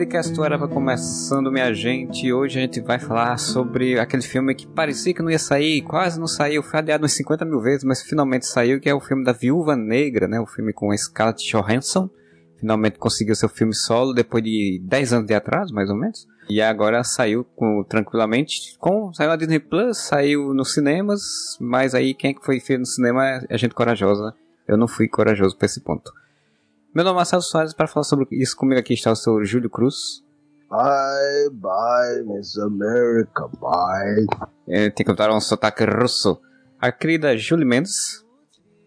podcast do Arava começando, minha gente. Hoje a gente vai falar sobre aquele filme que parecia que não ia sair, quase não saiu, foi adiado uns 50 mil vezes, mas finalmente saiu, que é o filme da Viúva Negra, né? O filme com a Scarlett Johansson. Finalmente conseguiu seu filme solo depois de 10 anos de atraso, mais ou menos. E agora saiu com, tranquilamente. Com, saiu na Disney Plus, saiu nos cinemas, mas aí quem é que foi feito no cinema é a gente corajosa. Eu não fui corajoso pra esse ponto. Meu nome é Marcelo Soares, para falar sobre isso comigo aqui está o seu Júlio Cruz. Bye, bye, Miss America, bye. É, tem que botar um sotaque russo. A querida Julie Mendes.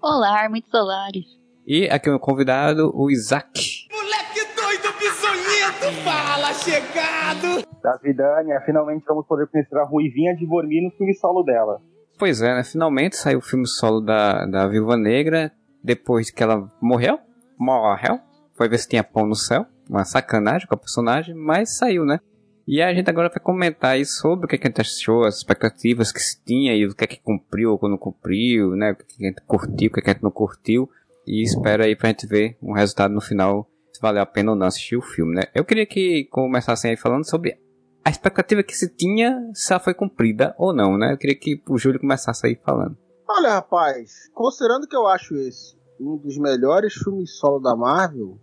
Olá, muitos solares. E aqui o convidado, o Isaac. Moleque doido, bisonhento, fala, chegado! Davidânia, finalmente vamos poder conhecer a Ruivinha de Bormi no filme solo dela. Pois é, né? Finalmente saiu o filme solo da, da Viúva Negra, depois que ela morreu morreu. Foi ver se tinha pão no céu. Uma sacanagem com a personagem, mas saiu, né? E a gente agora vai comentar aí sobre o que, a gente achou, as expectativas que se tinha e o que é que cumpriu ou não cumpriu, né? O que a gente curtiu, o que a gente não curtiu. E espera aí pra gente ver um resultado no final, se valeu a pena ou não assistir o filme, né? Eu queria que começassem aí falando sobre a expectativa que se tinha, se ela foi cumprida ou não, né? Eu queria que o Júlio começasse aí falando. Olha, rapaz, considerando que eu acho esse um dos melhores filmes solo da Marvel,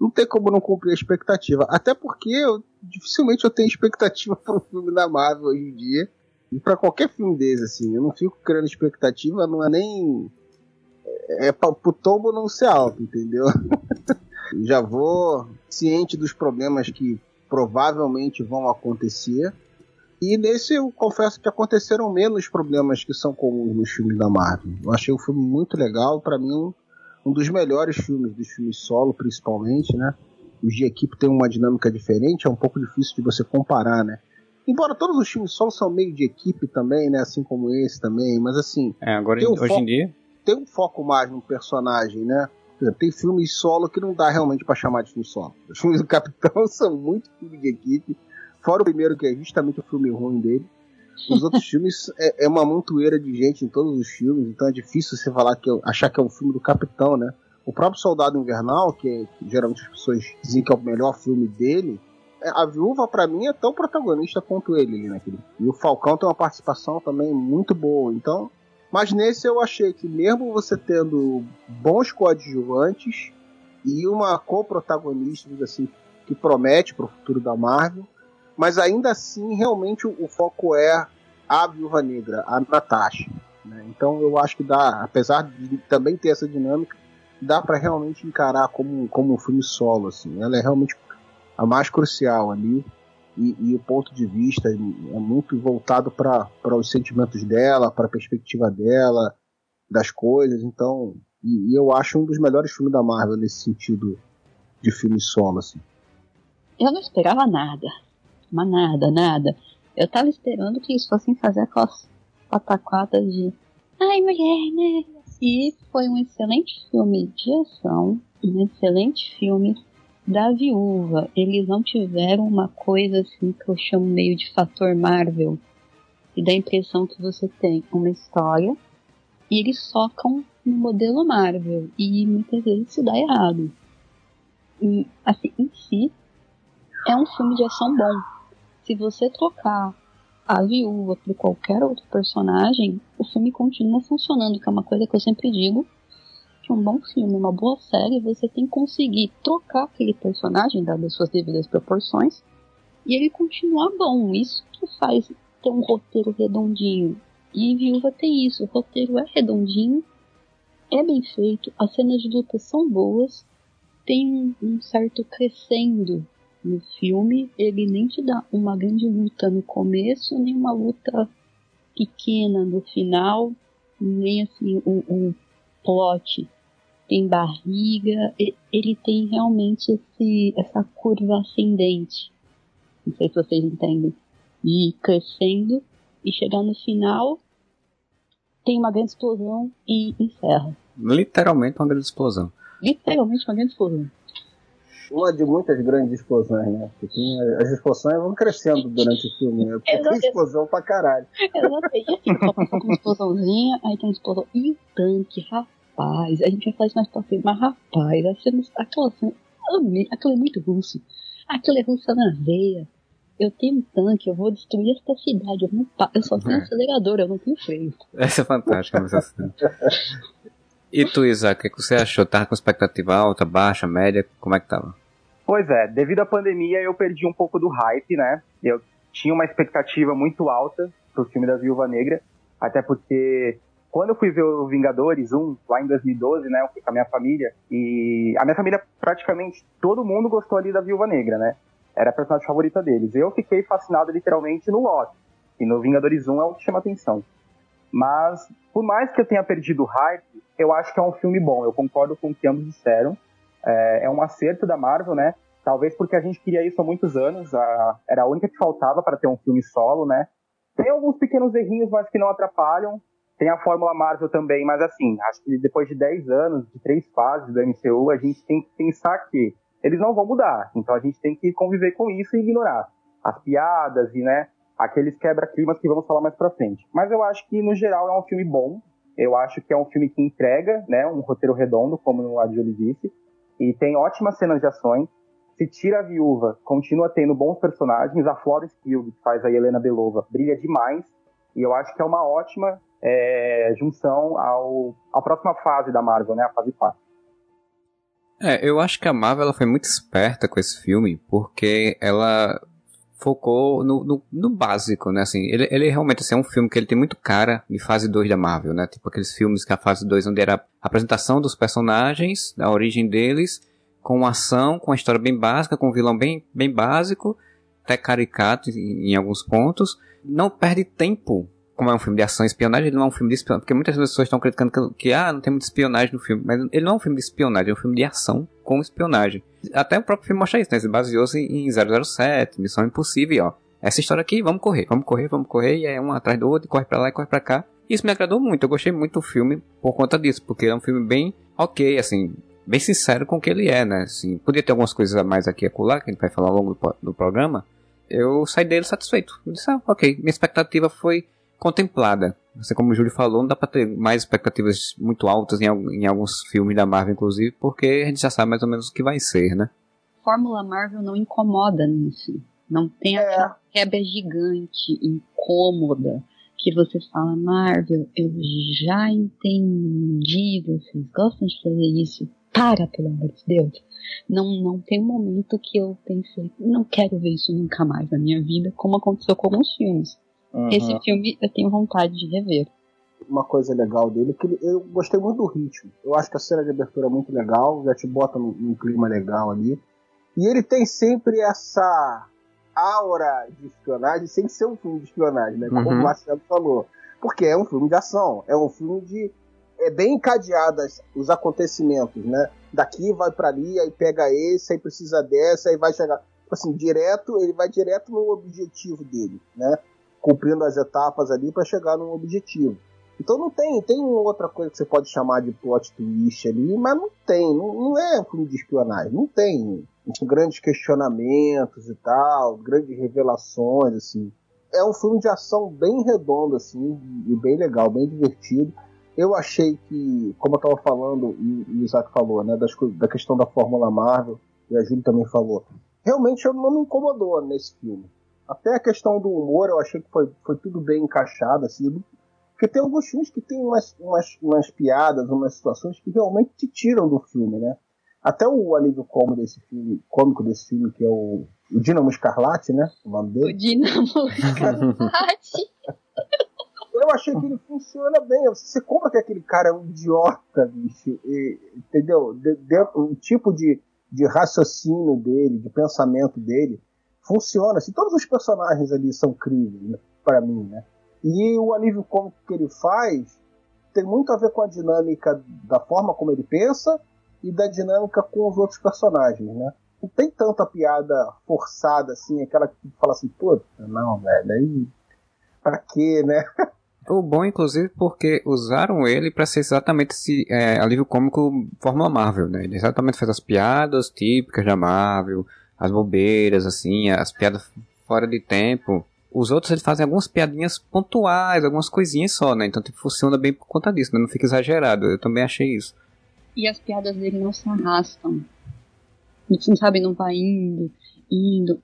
não tem como não cumprir a expectativa. Até porque eu, dificilmente eu tenho expectativa para um filme da Marvel hoje em dia. E para qualquer filme desse, assim. Eu não fico criando expectativa, não é nem. É, é pra, pro tombo não ser alto, entendeu? Já vou ciente dos problemas que provavelmente vão acontecer. E nesse eu confesso que aconteceram menos problemas que são comuns nos filmes da Marvel. Eu achei o filme muito legal, para mim um dos melhores filmes, dos filmes solo principalmente, né? Os de equipe têm uma dinâmica diferente, é um pouco difícil de você comparar, né? Embora todos os filmes solo são meio de equipe também, né? Assim como esse também, mas assim. É, agora um hoje em dia. Tem um foco mais no personagem, né? Exemplo, tem filmes solo que não dá realmente para chamar de filme solo. Os filmes do Capitão são muito filme de equipe. Fora o primeiro, que é justamente o filme ruim dele. Os outros filmes é, é, uma montoeira de gente em todos os filmes, então é difícil você falar que achar que é um filme do Capitão, né? O próprio Soldado Invernal, que, é, que geralmente as pessoas dizem que é o melhor filme dele, é, a Viúva para mim é tão protagonista quanto ele ali naquele. E o Falcão tem uma participação também muito boa, então. Mas nesse eu achei que mesmo você tendo bons coadjuvantes e uma co-protagonista, assim, que promete para o futuro da Marvel, mas ainda assim, realmente, o, o foco é a Viúva Negra, a Natasha. Né? Então eu acho que dá, apesar de também ter essa dinâmica, dá para realmente encarar como, como um filme solo. Assim. Ela é realmente a mais crucial ali. E, e o ponto de vista é muito voltado para os sentimentos dela, para a perspectiva dela, das coisas. Então, e, e, eu acho um dos melhores filmes da Marvel nesse sentido de filme solo. Assim. Eu não esperava nada. Mas nada, nada. Eu tava esperando que eles fossem fazer aquelas pataquadas de. Ai, mulher, né? E foi um excelente filme de ação, um excelente filme da viúva. Eles não tiveram uma coisa assim que eu chamo meio de fator Marvel. E dá a impressão que você tem uma história e eles focam no modelo Marvel. E muitas vezes isso dá errado. E, assim, em si, é um filme de ação bom se você trocar a viúva por qualquer outro personagem, o filme continua funcionando, que é uma coisa que eu sempre digo, que um bom filme, uma boa série, você tem que conseguir trocar aquele personagem, dadas suas devidas proporções, e ele continuar bom. Isso que faz ter um roteiro redondinho. E Viúva tem isso, o roteiro é redondinho, é bem feito, as cenas de luta são boas, tem um certo crescendo no filme, ele nem te dá uma grande luta no começo, nem uma luta pequena no final, nem assim o, o plot tem barriga, ele tem realmente esse, essa curva ascendente. Não sei se vocês entendem. E crescendo e chegar no final, tem uma grande explosão e encerra. Literalmente uma grande explosão. Literalmente uma grande explosão uma de muitas grandes explosões, né? Porque as explosões vão crescendo durante o filme, né? Porque tem explosão pra caralho. Exatamente. Assim, só com uma explosãozinha, aí tem uma explosão. E o tanque, rapaz, a gente vai falar isso mais pra frente, mas rapaz, a cena, aquela cena, aquilo é muito russo. Aquilo é russa na veia. Eu tenho um tanque, eu vou destruir esta cidade. Eu, não pa- eu só tenho É. acelerador, eu não tenho freio. Essa é fantástica, mas assim. E tu, Isaac, o que você achou? Tava com expectativa alta, baixa, média? Como é que tava? Pois é, devido à pandemia eu perdi um pouco do hype, né? Eu tinha uma expectativa muito alta pro filme da Viúva Negra, até porque quando eu fui ver o Vingadores 1, lá em 2012, né, eu fui com a minha família, e a minha família praticamente todo mundo gostou ali da Viúva Negra, né? Era a personagem favorita deles. Eu fiquei fascinado literalmente no Loki, e no Vingadores 1 é o que chama atenção. Mas, por mais que eu tenha perdido o hype, eu acho que é um filme bom, eu concordo com o que ambos disseram. É, é um acerto da Marvel, né? Talvez porque a gente queria isso há muitos anos, a- era a única que faltava para ter um filme solo, né? Tem alguns pequenos errinhos, mas que não atrapalham. Tem a Fórmula Marvel também, mas assim, acho que depois de 10 anos, de três fases do MCU, a gente tem que pensar que eles não vão mudar. Então a gente tem que conviver com isso e ignorar as piadas e, né, aqueles quebra-climas que vamos falar mais pra frente. Mas eu acho que, no geral, é um filme bom. Eu acho que é um filme que entrega, né, um roteiro redondo, como a Julie disse, e tem ótimas cenas de ações. Se tira a viúva, continua tendo bons personagens. A Florence Pugh, que faz a Helena Belova, brilha demais. E eu acho que é uma ótima é, junção ao, à próxima fase da Marvel, né, a fase 4. É, eu acho que a Marvel ela foi muito esperta com esse filme, porque ela focou no, no, no básico, né? Assim, ele, ele realmente assim, é um filme que ele tem muito cara de fase 2 da Marvel, né? Tipo aqueles filmes que a fase 2 onde era a apresentação dos personagens, a origem deles, com ação, com a história bem básica, com um vilão bem, bem básico, até caricato em, em alguns pontos. Não perde tempo como é um filme de ação e espionagem, ele não é um filme de espionagem, porque muitas pessoas estão criticando que, que, ah, não tem muita espionagem no filme, mas ele não é um filme de espionagem, é um filme de ação com espionagem. Até o próprio filme mostra isso, né? Ele baseou-se em 007, Missão Impossível, ó. Essa história aqui, vamos correr, vamos correr, vamos correr, e é um atrás do outro, corre pra lá e corre pra cá. Isso me agradou muito, eu gostei muito do filme por conta disso, porque é um filme bem ok, assim, bem sincero com o que ele é, né? Assim, podia ter algumas coisas a mais aqui e acolá, que a gente vai falar ao longo do, do programa. Eu saí dele satisfeito. Eu disse, ah, ok, minha expectativa foi contemplada. Assim como o Júlio falou, não dá pra ter mais expectativas muito altas em, em alguns filmes da Marvel, inclusive, porque a gente já sabe mais ou menos o que vai ser, né? Fórmula Marvel não incomoda nisso. Não tem aquela quebra gigante, incômoda, que você fala, Marvel, eu já entendi, vocês gostam de fazer isso. Para, pelo amor de Deus. Não, não tem um momento que eu pensei, não quero ver isso nunca mais na minha vida, como aconteceu com alguns filmes. Uhum. Esse filme eu tenho vontade de rever. Uma coisa legal dele é que ele- eu gostei muito do ritmo. Eu acho que a cena de abertura é muito legal, já te bota num, num clima legal ali. E ele tem sempre essa aura de espionagem, sem ser um filme de espionagem, né? Como Uhum. o Marcelo falou. Porque é um filme de ação, é um filme de. É bem encadeadas os acontecimentos, né? Daqui vai pra ali, aí pega esse, aí precisa dessa, aí vai chegar. Tipo assim, direto, ele vai direto no objetivo dele, né? Cumprindo as etapas ali para chegar no objetivo. Então não tem, tem outra coisa que você pode chamar de plot twist ali, mas não tem, não, não é um filme de espionagem, não tem grandes questionamentos e tal, grandes revelações, assim. É um filme de ação bem redondo, assim, e bem legal, bem divertido. Eu achei que, como eu tava falando, e o Isaac falou, né, das, da questão da Fórmula Marvel, e a Júlia também falou, realmente eu não me incomodou nesse filme. Até a questão do humor, eu achei que foi, foi tudo bem encaixado, assim, porque tem alguns filmes que tem umas, umas, umas piadas, umas situações que realmente te tiram do filme, né? Até o alívio cômico desse filme, cômico desse filme, que é o, o Dinamo Escarlate, né? O nome O dele. Dinamo Escarlate. Eu achei que ele funciona bem. Você compra que aquele cara é um idiota, bicho. e- entendeu? De, de- o tipo de, de raciocínio dele, de pensamento dele, funciona. Assim, todos os personagens ali são críveis, né, para mim, né? E o alívio cômico que ele faz tem muito a ver com a dinâmica da forma como ele pensa e da dinâmica com os outros personagens, né? Não tem tanta piada forçada assim, aquela que fala assim, pô, não, velho, aí pra quê, né? O bom, inclusive, porque usaram ele pra ser exatamente esse é, alívio cômico Fórmula Marvel, né? Ele exatamente faz as piadas típicas da Marvel, as bobeiras, assim, as piadas fora de tempo. Os outros eles fazem algumas piadinhas pontuais, algumas coisinhas só, né? Então tipo, funciona bem por conta disso, né? Não fica exagerado. Eu também achei isso. E as piadas dele não se arrastam. Você não sabe, não vai indo. indo.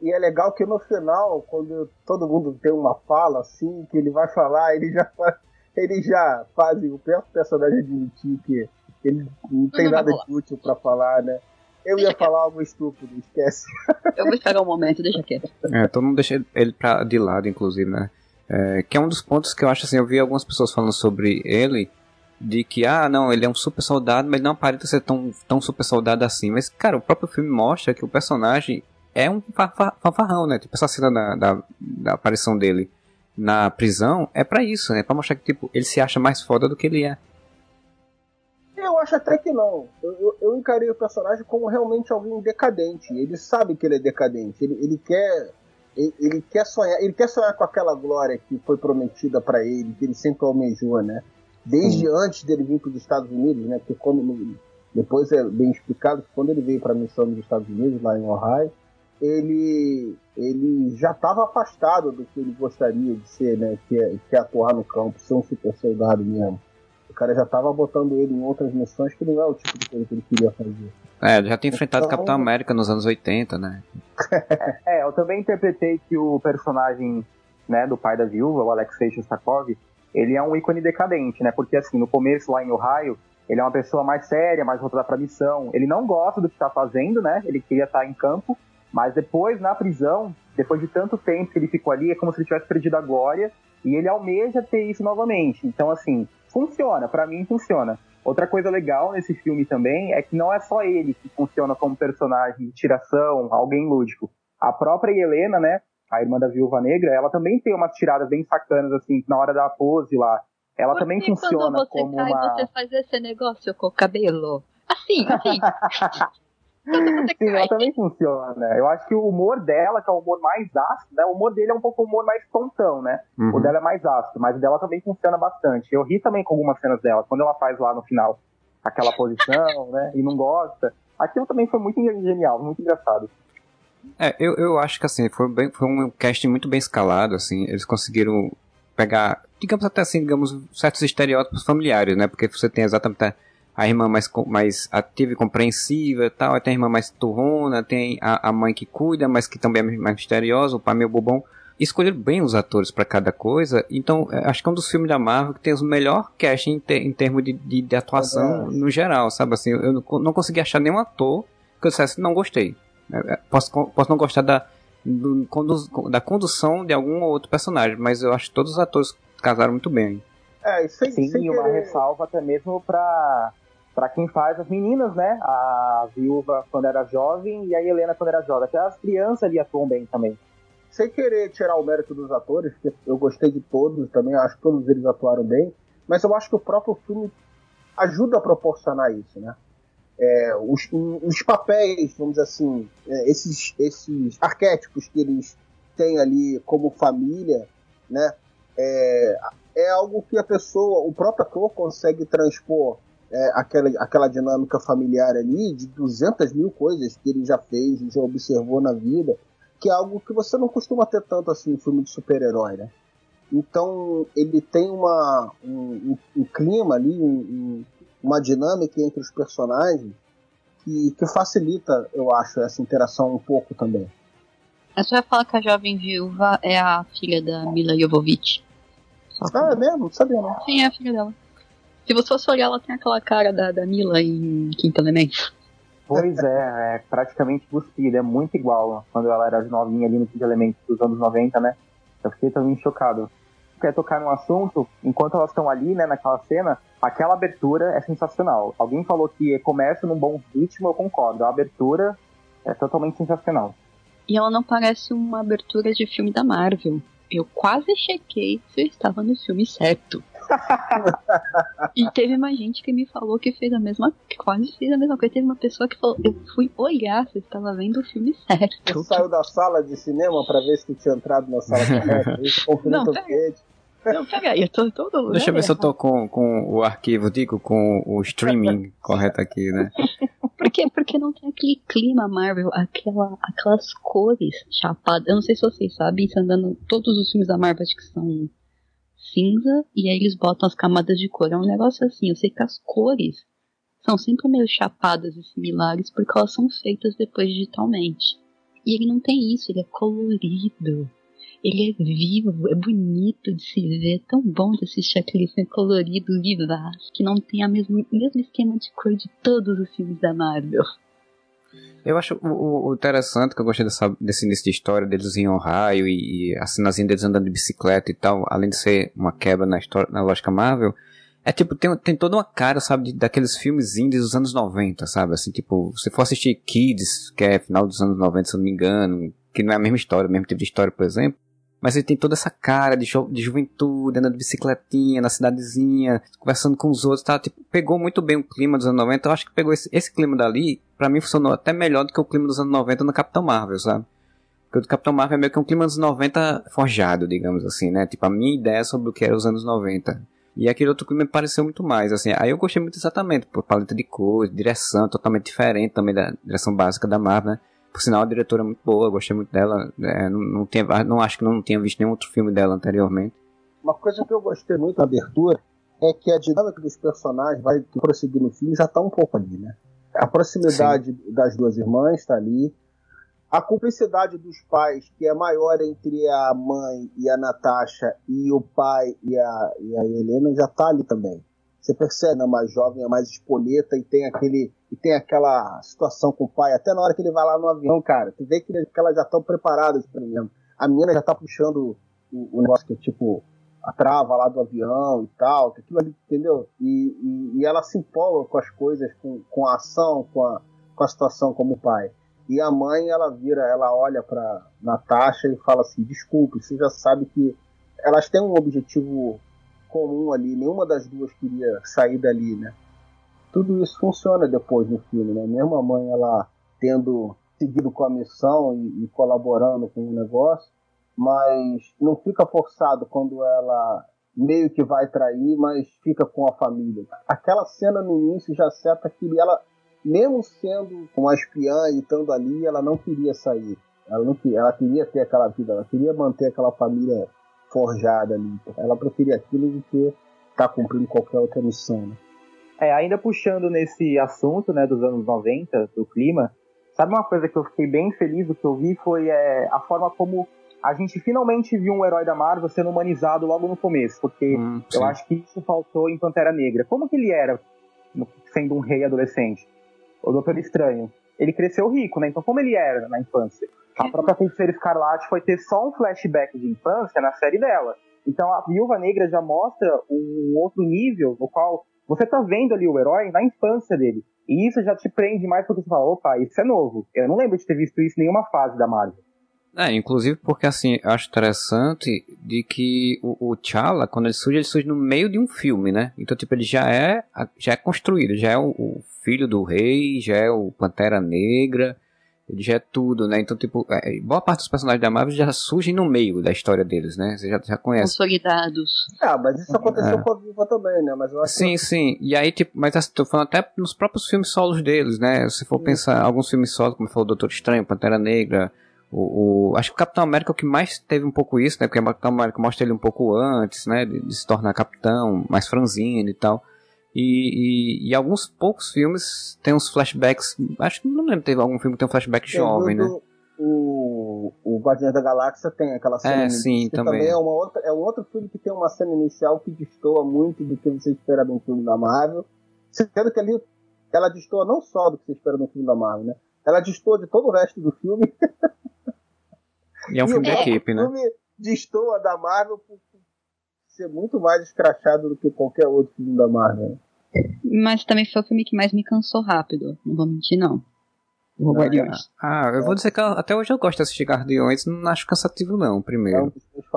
E é legal que no final, quando todo mundo tem uma fala assim, que ele vai falar, ele já faz, ele já faz o próprio personagem admitir que ele não tem Não nada de útil pra falar, né? Eu ia Deixa falar algo estúpido, esquece. Eu vou esperar um momento, deixa quieto. É, todo mundo deixa ele pra, de lado, inclusive, né? É, que é um dos pontos que eu acho assim, eu vi algumas pessoas falando sobre ele, de que, ah, não, ele é um super soldado, mas não aparenta ser tão, tão super soldado assim. Mas, cara, o próprio filme mostra que o personagem é um fa- fa- fanfarrão, né? Tipo, essa cena da, da, da aparição dele na prisão é pra isso, né? Pra mostrar que, tipo, ele se acha mais foda do que ele é. Eu acho até que não. Eu, eu, eu encarei o personagem como realmente alguém decadente. Ele sabe que ele é decadente. Ele, ele quer. Ele, ele quer sonhar. Ele quer sonhar com aquela glória que foi prometida pra ele, que ele sempre almejou, né? Desde antes dele vir para os Estados Unidos, né? Porque quando, depois é bem explicado que quando ele veio para a missão nos Estados Unidos, lá em Ohio, ele, ele já estava afastado do que ele gostaria de ser, né? Que é, que é atuar no campo, ser um super soldado mesmo. O cara já estava botando ele em outras missões que não é o tipo de coisa que ele queria fazer. É, ele já tem enfrentado o Então- Capitão América nos anos 80, né? É, eu também interpretei que o personagem, né, do pai da viúva, o Alexei Shostakov, ele é um ícone decadente, né? Porque assim, no começo lá em Ohio, ele é uma pessoa mais séria, mais voltada pra missão. Ele não gosta do que tá fazendo, né? Ele queria estar em campo, mas depois na prisão, depois de tanto tempo que ele ficou ali, é como se ele tivesse perdido a glória e ele almeja ter isso novamente. Então assim, funciona, pra mim funciona. Outra coisa legal nesse filme também é que não é só ele que funciona como personagem de tiração, alguém lúdico. A própria Helena, né, a irmã da Viúva Negra, ela também tem umas tiradas bem sacanas, assim, na hora da pose lá. Ela Por também que funciona quando você como cai, uma... você faz esse negócio com o cabelo? Assim, assim. Sim, ela também funciona. Eu acho que o humor dela, que é o humor mais ácido, né? O humor dele é um pouco o humor mais tontão, né? Uhum. O dela é mais ácido, mas o dela também funciona bastante. Eu ri também com algumas cenas dela, quando ela faz lá no final aquela posição, né? E não gosta. Aquilo também foi muito genial, muito engraçado. É, eu, eu acho que assim, foi, bem, foi um casting muito bem escalado, assim, eles conseguiram pegar, digamos até assim, digamos, certos estereótipos familiares, né? Porque você tem exatamente a, irmã mais, co- mais ativa e compreensiva e tal, aí tem a irmã mais turrona, tem a, a mãe que cuida, mas que também é mais misteriosa, o pai meio bobão. Escolheram bem os atores pra cada coisa, então é, acho que é um dos filmes da Marvel que tem o melhor casting em, ter- em termos de, de, de atuação no geral, sabe assim? Eu não, não consegui achar nenhum ator que eu dissesse, não gostei. É, é, Posso, posso não gostar da, do- conduz- da condução de algum outro personagem, mas eu acho que todos os atores casaram muito bem. É, sem, Sim, sem e uma querer- ressalva até mesmo pra, pra quem faz as meninas, né? A viúva quando era jovem e a Helena quando era jovem. Até as crianças ali atuam bem também. sem querer tirar o mérito dos atores, porque eu gostei de todos também, acho que todos eles atuaram bem, mas eu acho que o próprio filme ajuda a proporcionar isso, né? É, os, os papéis, vamos dizer assim, é, esses, esses arquétipos que eles têm ali como família, né? É, é algo que a pessoa, o próprio ator consegue transpor é, aquela, aquela dinâmica familiar ali de 200 mil coisas que ele já fez e já observou na vida que é algo que você não costuma ter tanto assim em filme de super-herói, né? Então ele tem uma, um, um- um clima ali, um- um- uma dinâmica entre os personagens que, que facilita, eu acho, essa interação um pouco também. Só ia falar que a jovem viúva é a filha da Mila Jovovich. Ah, é mesmo? Não sabia não. Sim, é a filha dela. Se você fosse olhar, ela tem aquela cara da, da Mila em Quinto Elemento. Pois é, é praticamente cuspida, é muito igual quando ela era novinha ali no Quinto Elemento dos anos 90, né? Eu fiquei também chocado. Quer tocar num assunto, enquanto elas estão ali, né, naquela cena, aquela abertura é sensacional. Alguém falou que começa num bom ritmo, eu concordo. A abertura é totalmente sensacional. E ela não parece uma abertura de filme da Marvel. Eu quase chequei se eu estava no filme certo. e teve mais gente que me falou que fez a mesma, que quase fez a mesma coisa. Teve uma pessoa que falou, eu fui olhar se estava vendo o filme certo. Tu saiu da sala de cinema pra ver se tu tinha entrado na sala correta. Não, pera-. Não, peraí, eu tô todo Deixa eu ver se eu tô com, com o arquivo, digo, com o streaming correto aqui, né? Por quê? Porque não tem aquele clima Marvel, aquela, aquelas cores chapadas. Eu não sei se vocês sabem, se andando todos os filmes da Marvel acho que são cinza e aí eles botam as camadas de cor. É um negócio assim, eu sei que as cores são sempre meio chapadas e similares porque elas são feitas depois digitalmente. E ele não tem isso, ele é colorido. Ele é vivo, é bonito de se ver, é tão bom de assistir aquele filme colorido, vivaz, que não tem a mesmo, mesmo esquema de cor de todos os filmes da Marvel. Eu acho o, o interessante que eu gostei dessa, desse início de história deles em Ohio e, e a cenazinha deles andando de bicicleta e tal, além de ser uma quebra na história, na lógica Marvel, é tipo, tem, tem toda uma cara, sabe, de, daqueles filmes indies dos anos 90, sabe? Assim, tipo, se for assistir Kids, que é final dos anos 90, se eu não me engano, que não é a mesma história, o mesmo tipo de história, por exemplo, mas ele tem toda essa cara de, ju de juventude, andando de bicicletinha na cidadezinha, conversando com os outros, tá? Tipo, pegou muito bem o clima dos anos 90. Eu acho que pegou esse, esse clima dali, para mim funcionou até melhor do que o clima dos anos 90 no Capitão Marvel, sabe? Porque o do Capitão Marvel é meio que um clima dos 90 forjado, digamos assim, né? Tipo, a minha ideia sobre o que era os anos 90. E aquele outro clima me pareceu muito mais, assim. Aí eu gostei muito exatamente, por paleta de cores, direção totalmente diferente também da direção básica da Marvel, né? Por sinal, a diretora é muito boa, gostei muito dela. É, não, não, tinha, não acho que não tinha visto nenhum outro filme dela anteriormente. Uma coisa que eu gostei muito da abertura é que a dinâmica dos personagens vai prosseguir no filme já está um pouco ali, né? A proximidade Sim. das duas irmãs está ali. A cumplicidade dos pais, que é maior entre a mãe e a Natasha e o pai e a, e a Helena, já está ali também. Você percebe, é mais jovem, é mais espoleta e tem aquele e tem aquela situação com o pai, até na hora que ele vai lá no avião, cara, tu vê que, elas já estão preparadas para mesmo. A menina já tá puxando o, o, negócio que é tipo a trava lá do avião e tal, aquilo ali, entendeu? E, e, e, ela se empolga com as coisas, com, com a ação, com a, com a situação como pai. E a mãe, ela vira, ela olha para Natasha e fala assim: desculpe, você já sabe que elas têm um objetivo comum ali, nenhuma das duas queria sair dali, né? Tudo isso funciona depois no filme, né? Mesmo a mãe, ela tendo seguido com a missão e, e colaborando com o negócio, mas não fica forçado quando ela meio que vai trair, mas fica com a família. Aquela cena no início já acerta que ela, mesmo sendo uma espiã e estando ali, ela não queria sair. Ela, não, ela queria ter aquela vida, ela queria manter aquela família forjada ali. Ela preferia aquilo do que estar tá cumprindo qualquer outra missão. Né? É, ainda puxando nesse assunto né, dos anos 90, do clima, sabe uma coisa que eu fiquei bem feliz do que eu vi foi é, a forma como a gente finalmente viu um herói da Marvel sendo humanizado logo no começo, porque hum, eu acho que isso faltou em Pantera Negra. Como que ele era sendo um rei adolescente? O Doutor Estranho. Ele cresceu rico, né? Então como ele era na infância? A própria Feiticeira Escarlate foi ter só um flashback de infância na série dela. Então a Viúva Negra já mostra um outro nível no qual você tá vendo ali o herói na infância dele. E isso já te prende mais porque você fala, opa, isso é novo. Eu não lembro de ter visto isso em nenhuma fase da Marvel. É, inclusive porque assim, eu acho interessante de que o, o T'Challa, quando ele surge, ele surge no meio de um filme, né? Então, tipo, ele já é, já é construído, já é o, o filho do rei, já é o Pantera Negra, ele já é tudo, né? Então, tipo, é, boa parte dos personagens da Marvel já surgem no meio da história deles, né? Você já, já conhece. Consolidados. Ah, mas isso aconteceu é. com a Viva também, né? Mas eu acho sim, que... sim. E aí, tipo, mas assim, tô falando até nos próprios filmes solos deles, né? Se for sim. pensar, alguns filmes solos, como falou o Doutor Estranho, Pantera Negra, o, o, acho que o Capitão América é o que mais teve um pouco isso, né? Porque o Capitão América mostra ele um pouco antes, né? De, de se tornar capitão, mais franzino e tal. E, e, e, alguns poucos filmes tem uns flashbacks. Acho que não lembro, teve algum filme que tem um flashback tem jovem, né? O, o Guardiões da Galáxia tem aquela cena. É, sim, também. também é, uma outra, é um outro filme que tem uma cena inicial que destoa muito do que você espera de um filme da Marvel. Sendo que ali ela destoa não só do que você espera de um filme da Marvel, né? Ela destoa de todo o resto do filme. E é um filme de equipe, né? O filme destoa da Marvel por ser muito mais escrachado do que qualquer outro filme da Marvel. Mas também foi o filme que mais me cansou rápido, não vou mentir não. O Guardiões. Ah, eu vou dizer que até hoje eu gosto de assistir Guardiões, não acho cansativo não, primeiro.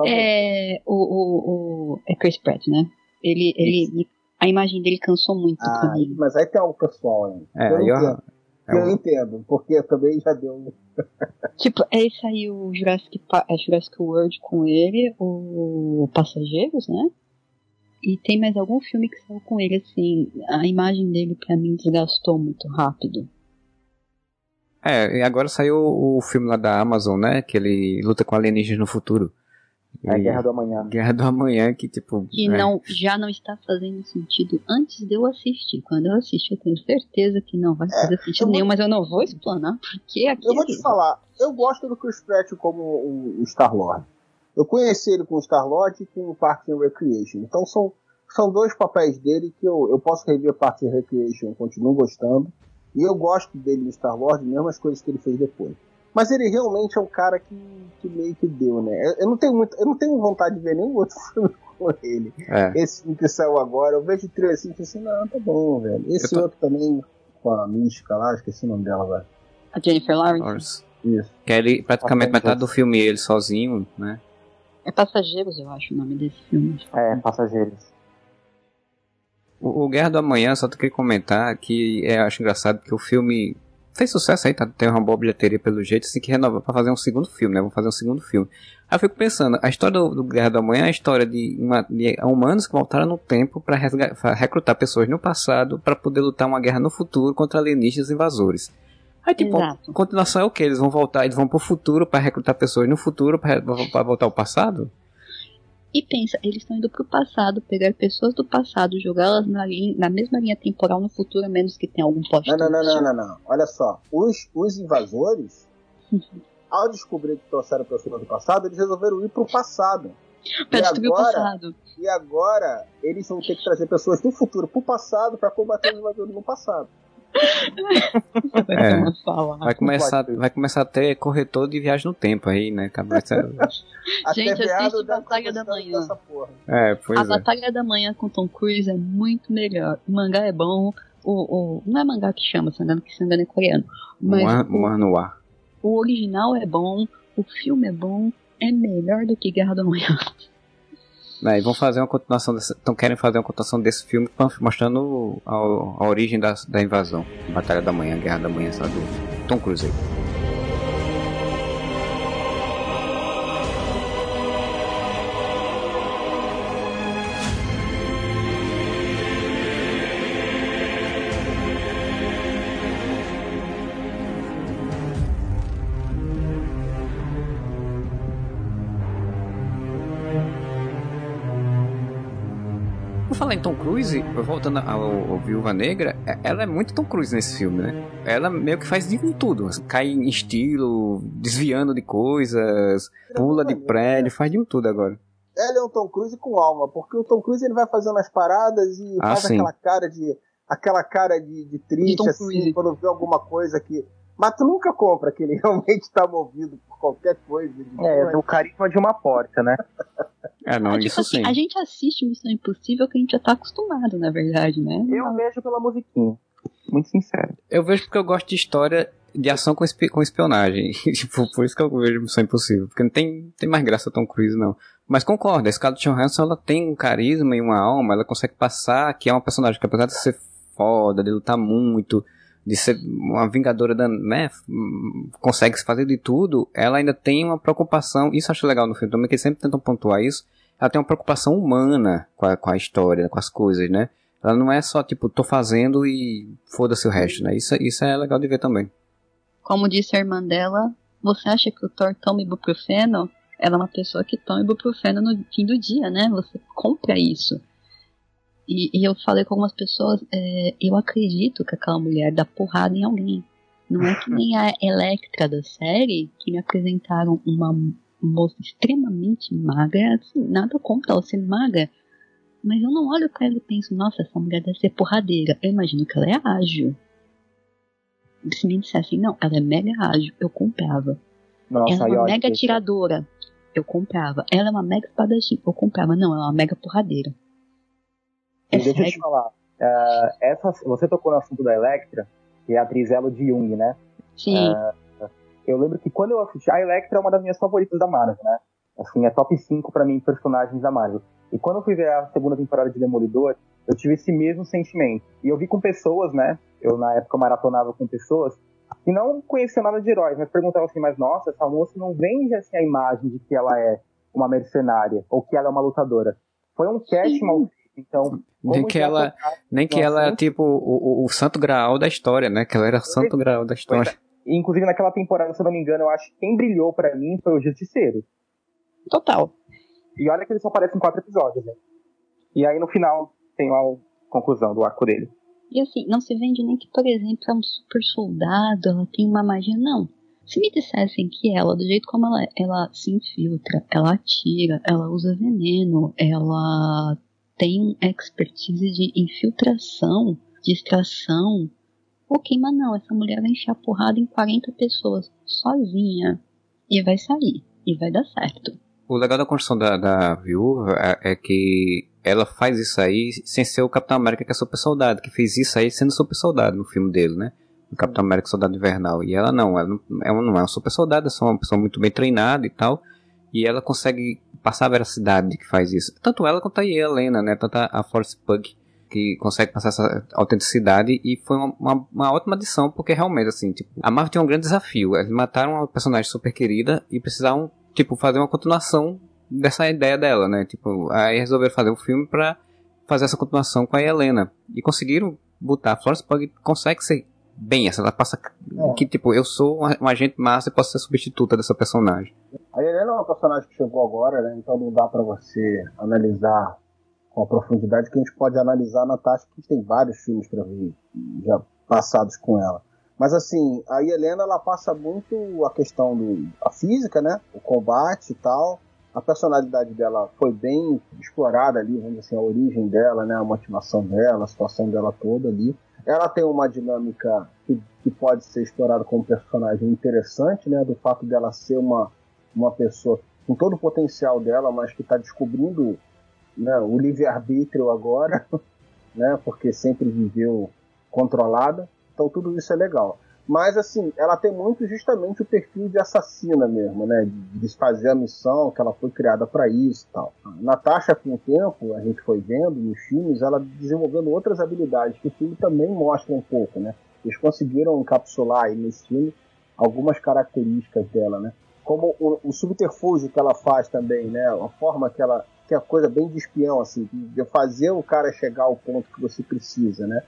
É, o, o, o é Chris Pratt, né? Ele, ele, a imagem dele cansou muito ah. Mas aí tem algo pessoal aí. É, eu, eu, eu, eu entendo, porque também já deu tipo, é aí o Jurassic, é Jurassic World com ele, o Passageiros, né? E tem mais algum filme que saiu com ele, assim, a imagem dele pra mim desgastou muito rápido. É, e agora saiu o filme lá da Amazon, né? Que ele luta com alienígenas no futuro. É E- Guerra do Amanhã. Guerra do Amanhã, que tipo. Que é, não, já não está fazendo sentido antes de eu assistir. Quando eu assistir, eu tenho certeza que não vai fazer sentido eu vou- nenhum, mas eu não vou explanar, porque aqui Eu vou é te falar, eu gosto do Chris Pratt como o, o Star-Lord. Eu conheci ele com o Star-Lord e com o Parks and Recreation. Então são, são dois papéis dele que eu, eu posso rever Parks and Recreation, eu continuo gostando. E eu gosto dele no Star-Lord, mesmo as coisas que ele fez depois. Mas ele realmente é um cara que, que meio que deu, né? Eu, eu não tenho muito, eu não tenho vontade de ver nenhum outro filme com ele. é. Esse filme que saiu agora, eu vejo o trailer assim e assim, não, tá bom, velho. Esse tô- outro também, com a mística lá, esqueci o nome dela agora. A Jennifer Lawrence. Isso. Que é ele, praticamente Bastante metade do filme ele sozinho, né? é Passageiros, eu acho o nome desse filme. É, Passageiros. O, o Guerra do Amanhã, só queria comentar que é, eu acho engraçado que o filme fez sucesso aí, tá, tem uma boa bilheteria pelo jeito, assim que renovar pra fazer um segundo filme, né? Vamos fazer um segundo filme. Aí eu fico pensando, a história do, do Guerra do Amanhã é a história de, uma, de humanos que voltaram no tempo pra recrutar pessoas no passado pra poder lutar uma guerra no futuro contra alienígenas invasores. Aí tipo, Exato. a continuação é o que? Eles vão voltar, eles vão pro futuro pra recrutar pessoas no futuro pra voltar ao passado? E pensa, eles estão indo pro passado, pegar pessoas do passado, jogá-las na, na mesma linha temporal no futuro, a menos que tenha algum post. Não, não, não, não, não, não. Olha só. Os, os invasores, ao descobrir que trouxeram pessoas do passado, eles resolveram ir pro passado. Pra E destruir o agora? passado. E agora eles vão ter que trazer pessoas do futuro pro passado pra combater os invasores no passado. Vai É. Vai começar, vai começar a ter corretor de viagem no tempo aí, né? Acaba- Gente, assiste Batalha da Manhã. É, pois a é. Batalha da Manhã com Tom Cruise é muito melhor. O mangá é bom. O, o, não é mangá que chama, se engano, que se engano é coreano. Mas Moan- o, Moan o original é bom, o filme é bom, é melhor do que Guerra da Manhã. Né, e vão fazer uma continuação dessa. Então querem fazer uma continuação desse filme mostrando a, a origem da, da invasão. Batalha da Manhã, Guerra da Manhã, sabe? Tom Cruise aí. Voltando ao, ao Viúva Negra, é- ela é muito Tom Cruise nesse filme, né? Ela meio que faz de tudo. assim, Cai em estilo, desviando de coisas, pula de prédio, faz de tudo agora. Ele é um Tom Cruise com alma, porque o Tom Cruise ele vai fazendo as paradas e Ah, faz sim. aquela cara de aquela cara de, de De triste Tom assim Cruise. quando vê alguma coisa que mas tu nunca compra que ele realmente tá movido por qualquer coisa. de- É, do carisma de uma porta, né? É, não, É tipo isso assim, sim. a gente assiste Missão Impossível que a gente já tá acostumado, na verdade, né? Eu vejo pela musiquinha. Muito sincero. Eu vejo porque eu gosto de história de ação com, espi- com espionagem. tipo, por isso que eu vejo Missão Impossível. Porque não tem, tem mais graça Tom Cruise, não. Mas concordo, a Scarlett Johansson ela tem um carisma e uma alma, ela consegue passar que é uma personagem que apesar de ser foda, de lutar muito, de ser uma vingadora da, né, consegue se fazer de tudo, ela ainda tem uma preocupação, isso eu acho legal no filme também, que eles sempre tentam pontuar isso, ela tem uma preocupação humana com a, com a história, com as coisas, né? Ela não é só, tipo, tô fazendo e foda-se o resto, né? Isso, isso é legal de ver também. Como disse a irmã dela, você acha que o Thor toma ibuprofeno? Ela é uma pessoa que toma ibuprofeno no fim do dia, né? Você compra isso. E, e eu falei com algumas pessoas, é, eu acredito que aquela mulher dá porrada em alguém. Não é que nem a Electra da série, que me apresentaram uma moça extremamente magra, assim, nada contra ela ser magra. Mas eu não olho pra ela e penso, nossa, essa mulher deve ser porradeira. Eu imagino que ela é ágil. Se me dissessem, não, ela é mega ágil, eu comprava. Nossa, ela é uma mega atiradora, eu comprava. Ela é uma mega espadachim, eu comprava. Não, ela é uma mega porradeira. É E deixa eu te falar. ah, essa, você tocou no assunto da Electra, que é a atriz Elo de Jung, né? Sim, Eu lembro que quando eu assisti, a Electra é uma das minhas favoritas da Marvel, né? Assim, é top 5 pra mim personagens da Marvel. E quando eu fui ver a segunda temporada de Demolidor, eu tive esse mesmo sentimento. E eu vi com pessoas, né? Eu na época maratonava com pessoas que não conheciam nada de heróis, mas perguntavam assim, mas nossa, essa moça não vende assim a imagem de que ela é uma mercenária ou que ela é uma lutadora. Foi um cast Sim. mal então. Nem como que ela- tocaram- Nem que ela é tipo o, o, o santo graal da história, né? Que ela era o santo graal da história. E, Inclusive naquela temporada, se eu não me engano, eu acho que quem brilhou pra mim foi o Justiceiro. total. E olha que ele só aparece em quatro episódios, né? E aí no final tem a conclusão do arco dele. E assim, não se vende nem que, por exemplo, é um super soldado, ela tem uma magia, não. Se me dissessem que ela, do jeito como ela é, ela se infiltra, ela atira, ela usa veneno, ela tem expertise de infiltração, distração. Ok, mas não, essa mulher vai a porrada em 40 pessoas sozinha. E vai sair. E vai dar certo. O legal da construção da, da viúva é, é, que ela faz isso aí sem ser o Capitão América que é super soldado, que fez isso aí sendo super soldado no filme dele, né? O Capitão América Soldado Invernal. E ela não, ela não é, uma, não é uma super soldada, é só uma pessoa muito bem treinada e tal. E ela consegue passar a veracidade de que faz isso. Tanto ela quanto a Helena, né? Tanto a Force Pug que consegue passar essa autenticidade e foi uma, uma, uma, ótima adição, porque realmente, assim, tipo, a Marvel tinha um grande desafio. Eles mataram uma personagem super querida e precisavam tipo, fazer uma continuação dessa ideia dela, né? Tipo, aí resolveram fazer um filme pra fazer essa continuação com a Helena. E conseguiram botar. A Florence Pugh consegue ser bem essa. Ela passa. É. Que tipo, eu sou um agente massa e posso ser substituta dessa personagem. A Helena é uma personagem que chegou agora, né? Então não dá para você analisar com a profundidade que a gente pode analisar a Natasha, que tem vários filmes para ver já passados com ela. Mas assim, a Helena ela passa muito a questão do a física, né? O combate e tal. A personalidade dela foi bem explorada ali, vamos dizer assim, a origem dela, né? A motivação dela, a situação dela toda ali. Ela tem uma dinâmica que, que pode ser explorada como personagem interessante, né? Do fato dela ser uma, uma pessoa com todo o potencial dela, mas que está descobrindo né, o livre-arbítrio agora, né? Porque sempre viveu controlada. Então tudo isso é legal. Mas assim, ela tem muito justamente o perfil de assassina mesmo, né? De desfazer a missão, que ela foi criada para isso e tal. Natasha, com o tempo, a gente foi vendo nos filmes, ela desenvolvendo outras habilidades, que o filme também mostra um pouco, né? Eles conseguiram encapsular aí nesse filme algumas características dela, né? Como o, o subterfúgio que ela faz também, né? A forma que ela. que é coisa bem de espião, assim, de fazer o cara chegar ao ponto que você precisa, né?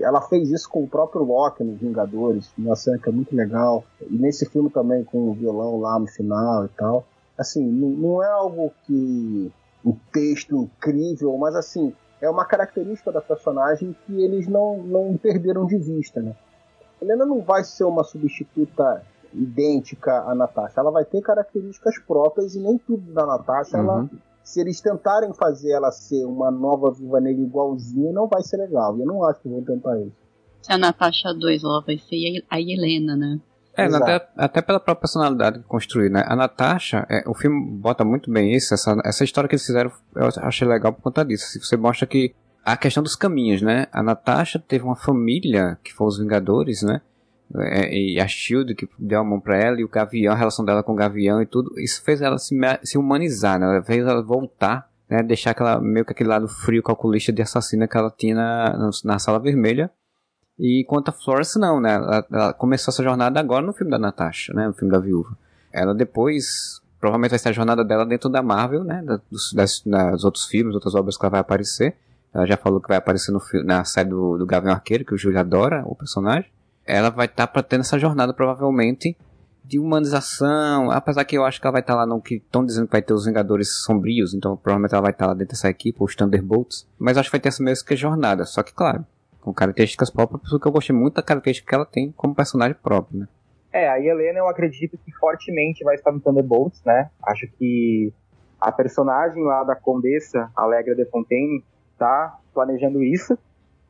Ela fez isso com o próprio Loki nos Vingadores, uma cena que é muito legal. E nesse filme também com o violão lá no final e tal. Assim, não é algo que um texto incrível, mas assim, é uma característica da personagem que eles não, não perderam de vista, né? Helena não vai ser uma substituta idêntica à Natasha, ela vai ter características próprias e nem tudo da Natasha uhum. ela se eles tentarem fazer ela ser uma nova Viva Negra igualzinha, não vai ser legal. Eu não acho que vão tentar isso. Se a Natasha 2, ela vai ser a Helena, né? É, até, até, pela própria personalidade que construiu, né? A Natasha, é, o filme bota muito bem isso, essa, essa história que eles fizeram, eu achei legal por conta disso. Se você mostra que a questão dos caminhos, né? A Natasha teve uma família, que foram os Vingadores, né? É, e a Shield que deu a mão para ela e o Gavião, a relação dela com o Gavião e tudo, isso fez ela se, se humanizar, né? Ela fez ela voltar, né? Deixar aquela, meio que aquele lado frio, calculista de assassina que ela tinha na, na Sala Vermelha. E quanto a Florence, não, né? Ela, ela, começou essa jornada agora no filme da Natasha, né? No filme da Viúva. Ela depois, provavelmente vai ser a jornada dela dentro da Marvel, né? dos, das, das outros filmes, outras obras que ela vai aparecer. Ela já falou que vai aparecer no, na série do, do Gavião Arqueiro, que o Júlio adora, o personagem ela vai estar tá tendo essa jornada provavelmente de humanização, apesar que eu acho que ela vai estar tá lá no que estão dizendo que vai ter os Vingadores Sombrios, então provavelmente ela vai estar tá lá dentro dessa equipe, os Thunderbolts, mas acho que vai ter essa mesma jornada, só que claro, com características próprias, porque eu gostei muito da característica que ela tem como personagem próprio, né? É, a Helena eu acredito que fortemente vai estar no Thunderbolts, né? Acho que a personagem lá da Condessa, Alegra de Fontaine, tá planejando isso.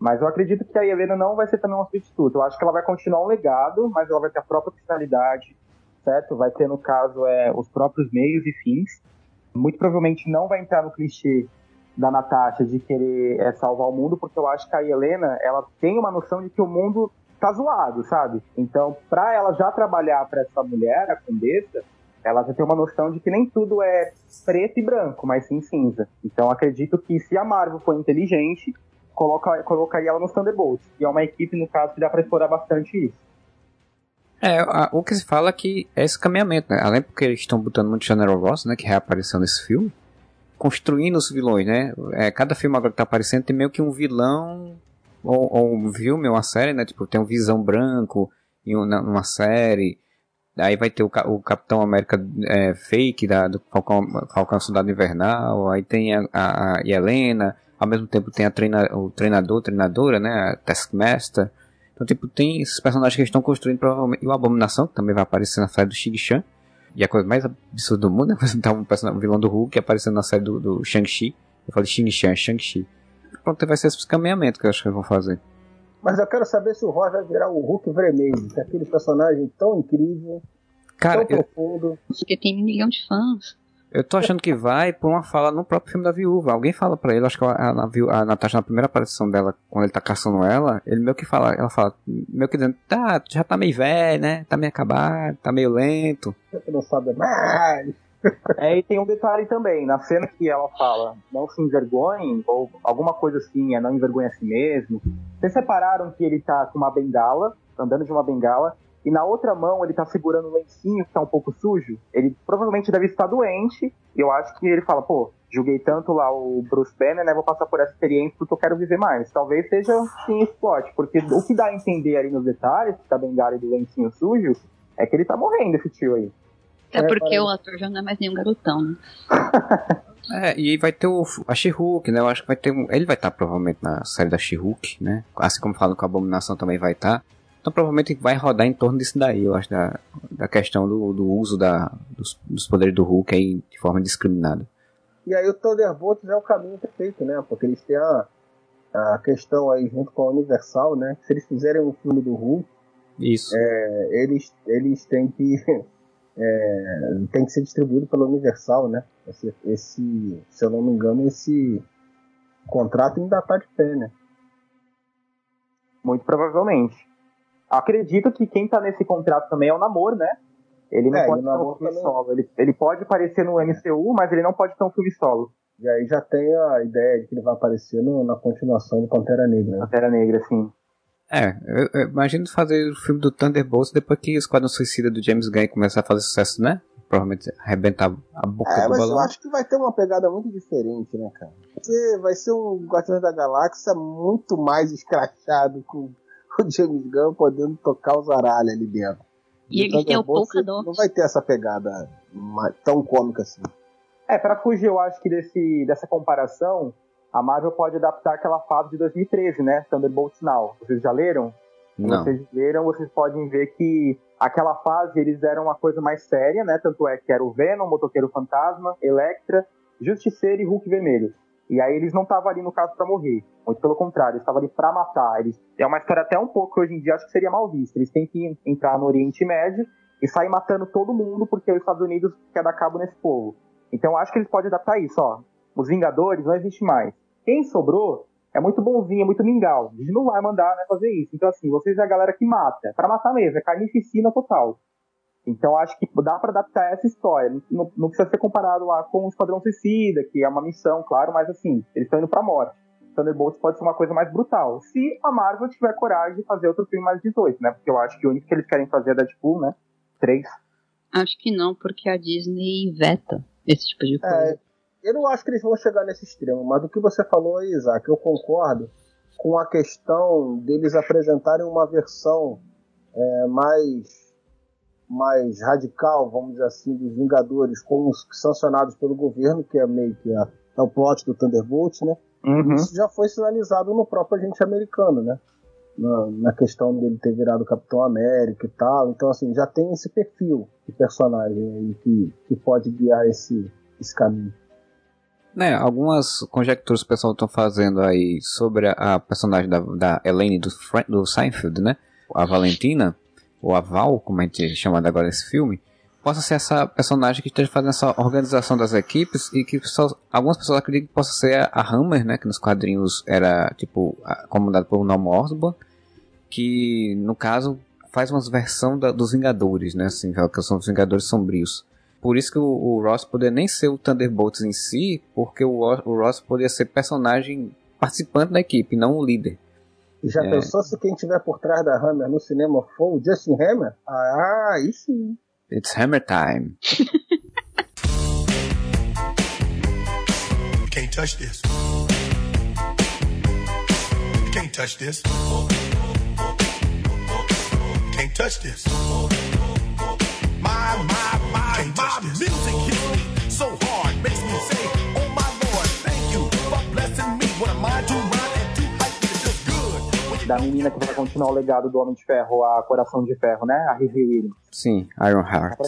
Mas eu acredito que a Helena não vai ser também uma substituta. Eu acho que ela vai continuar um legado, mas ela vai ter a própria personalidade, certo? Vai ter, no caso, é, os próprios meios e fins. Muito provavelmente não vai entrar no clichê da Natasha de querer é, salvar o mundo, porque eu acho que a Helena, ela tem uma noção de que o mundo tá zoado, sabe? Então, para ela já trabalhar para essa mulher, a Condessa, ela já tem uma noção de que nem tudo é preto e branco, mas sim cinza. Então, acredito que se a Marvel for inteligente, coloca, colocaria ela nos Thunderbolts. E é uma equipe, no caso, que dá pra explorar bastante isso. É, a, o que se fala é que é esse caminhamento, né? Além porque eles estão botando muito General Ross, né? Que reapareceu nesse filme. Construindo os vilões, né? É, cada filme agora que tá aparecendo tem meio que um vilão ou, ou um filme, uma série, né? Tipo, tem um Visão Branco em uma, série. Aí vai ter o, o Capitão América é, fake da, do Falcão, Falcão Soldado Invernal. Aí tem a, a, a Helena. Ao mesmo tempo tem a treina, o treinador, treinadora, né? A Taskmaster. Então, tipo, tem esses personagens que estão construindo provavelmente. E o Abominação, que também vai aparecer na série do Xing-Chan. E a coisa mais absurda do mundo é apresentar um, personagem, um vilão do Hulk aparecendo na série do, do Shang-Chi. Eu falei Xing-Chan, Shang-Chi. Pronto, vai ser esse caminhamento que eu acho que eles vão fazer. Mas eu quero saber se o Ross vai virar o Hulk vermelho, que é aquele personagem tão incrível, Cara, tão eu, profundo. Porque tem um milhão de fãs. Eu tô achando que vai por uma fala no próprio filme da viúva. Alguém fala pra ele, acho que a, a, a Natasha, na primeira aparição dela, quando ele tá caçando ela, ele meio que fala, ela fala, meio que dizendo, tá, já tá meio velho, né? Tá meio acabado, tá meio lento. Você não sabe mais. É, e tem um detalhe também, na cena que ela fala, não se envergonhem, ou alguma coisa assim, é não envergonhe a si mesmo. Vocês separaram que ele tá com uma bengala, andando de uma bengala, e na outra mão ele tá segurando um lencinho que tá um pouco sujo. Ele provavelmente deve estar doente, e eu acho que ele fala, pô, julguei tanto lá o Bruce Banner, né, vou passar por essa experiência porque eu quero viver mais. Talvez seja sim esse plot, porque o que dá a entender ali nos detalhes, da bengala e do lencinho sujo, é que ele tá morrendo, esse tio aí. Até É, porque parece. o ator já não é mais nenhum garotão, né? É, e aí vai ter o, a She-Hulk, né? Eu acho que vai ter um, Ele vai estar provavelmente na série da She-Hulk, né? Assim como falam que a Abominação também vai estar. Então provavelmente vai rodar em torno disso daí, eu acho, da, da questão do, do uso da, dos, dos poderes do Hulk aí de forma discriminada. E aí o Thunderbolts é o caminho perfeito, né? Porque eles têm a, a questão aí junto com a Universal, né? Se eles fizerem um filme do Hulk, Isso. é, eles, eles têm que é, tem que ser distribuído pela Universal, né? Esse, esse, se eu não me engano, esse contrato ainda tá de pé, né? Muito provavelmente. Acredito que quem tá nesse contrato também é o Namor, né? Ele não É, pode o ter um filme também- solo. Ele, ele pode aparecer no MCU, mas ele não pode ter um filme solo. E aí já tem a ideia de que ele vai aparecer no- na continuação do Pantera Negra. Né? Pantera Negra, assim. É, eu, eu imagino fazer o filme do Thunderbolts depois que o Esquadrão Suicida do James Gunn começar a fazer sucesso, né? Provavelmente arrebentar a boca É, do mas eu balão. acho que vai ter uma pegada muito diferente, né, cara? Você vai ser um Guardiões da Galáxia muito mais escrachado com o James Gunn podendo tocar os aralhos ali dentro. E eles têm o Thunderbolts Polka Dot. Não vai ter essa pegada tão cômica assim. É, pra fugir, eu acho que desse, dessa comparação, a Marvel pode adaptar aquela fase de 2013, né? Thunderbolts Now. Vocês já leram? Não. vocês leram, vocês podem ver que aquela fase eles eram uma coisa mais séria, né? Tanto é que era o Venom, Motoqueiro Fantasma, Electra, Justiceiro e Hulk Vermelho. E aí eles não estavam ali no caso pra morrer. Muito pelo contrário, eles estavam ali pra matar. Eles... É uma história até um pouco hoje em dia acho que seria mal vista. Eles têm que entrar no Oriente Médio e sair matando todo mundo porque os Estados Unidos quer dar cabo nesse povo. Então acho que eles podem adaptar isso, ó. Os Vingadores não existe mais. Quem sobrou é muito bonzinho, é muito mingau. A gente não vai mandar né, fazer isso. Então, assim, vocês é a galera que mata. Pra matar mesmo, é carnificina total. Então, acho que dá pra adaptar essa história. Não, não precisa ser comparado lá com o Esquadrão Suicida, que é uma missão, claro, mas assim, eles estão indo pra morte. Thunderbolts pode ser uma coisa mais brutal. Se a Marvel tiver coragem de fazer outro filme mais 18, né? Porque eu acho que o único que eles querem fazer é Deadpool, né? Três. Acho que não, porque a Disney veta esse tipo de coisa. É, eu não acho que eles vão chegar nesse extremo, mas do que você falou aí, Isaac, eu concordo com a questão deles apresentarem uma versão é, mais mais radical, vamos dizer assim, dos Vingadores, como os sancionados pelo governo, que é meio que a, é o plot do Thunderbolt, né? Uhum. Isso já foi sinalizado no próprio agente americano, né? Na, na questão dele ter virado Capitão América e tal. Então, assim, já tem esse perfil de personagem aí que, que pode guiar esse, esse caminho. Né, algumas conjecturas que o pessoal estão fazendo aí sobre a, a personagem da, da Elaine do, do Seinfeld, né? A Valentina, ou a Val, como a gente chama agora nesse filme, possa ser essa personagem que esteja fazendo essa organização das equipes e que só, algumas pessoas acreditam que possa ser a, a Hammer, né? Que nos quadrinhos era, tipo, a- comandada por Norman Osborn, que, no caso, faz uma versão da- dos Vingadores, né? Assim, que são os Vingadores Sombrios. Por isso que o, o Ross poderia nem ser o Thunderbolts em si, porque o, o Ross poderia ser personagem participante da equipe, não o líder. Já É. pensou se quem tiver por trás da Hammer no cinema for o Justin Hammer? Ah, aí sim. It's Hammer Time. Can't touch this. Can't touch this. Can't touch this. My music hits me Da menina que vai continuar o legado do Homem de Ferro, a Coração de Ferro, né? A Riri Williams. Sim, Iron Heart.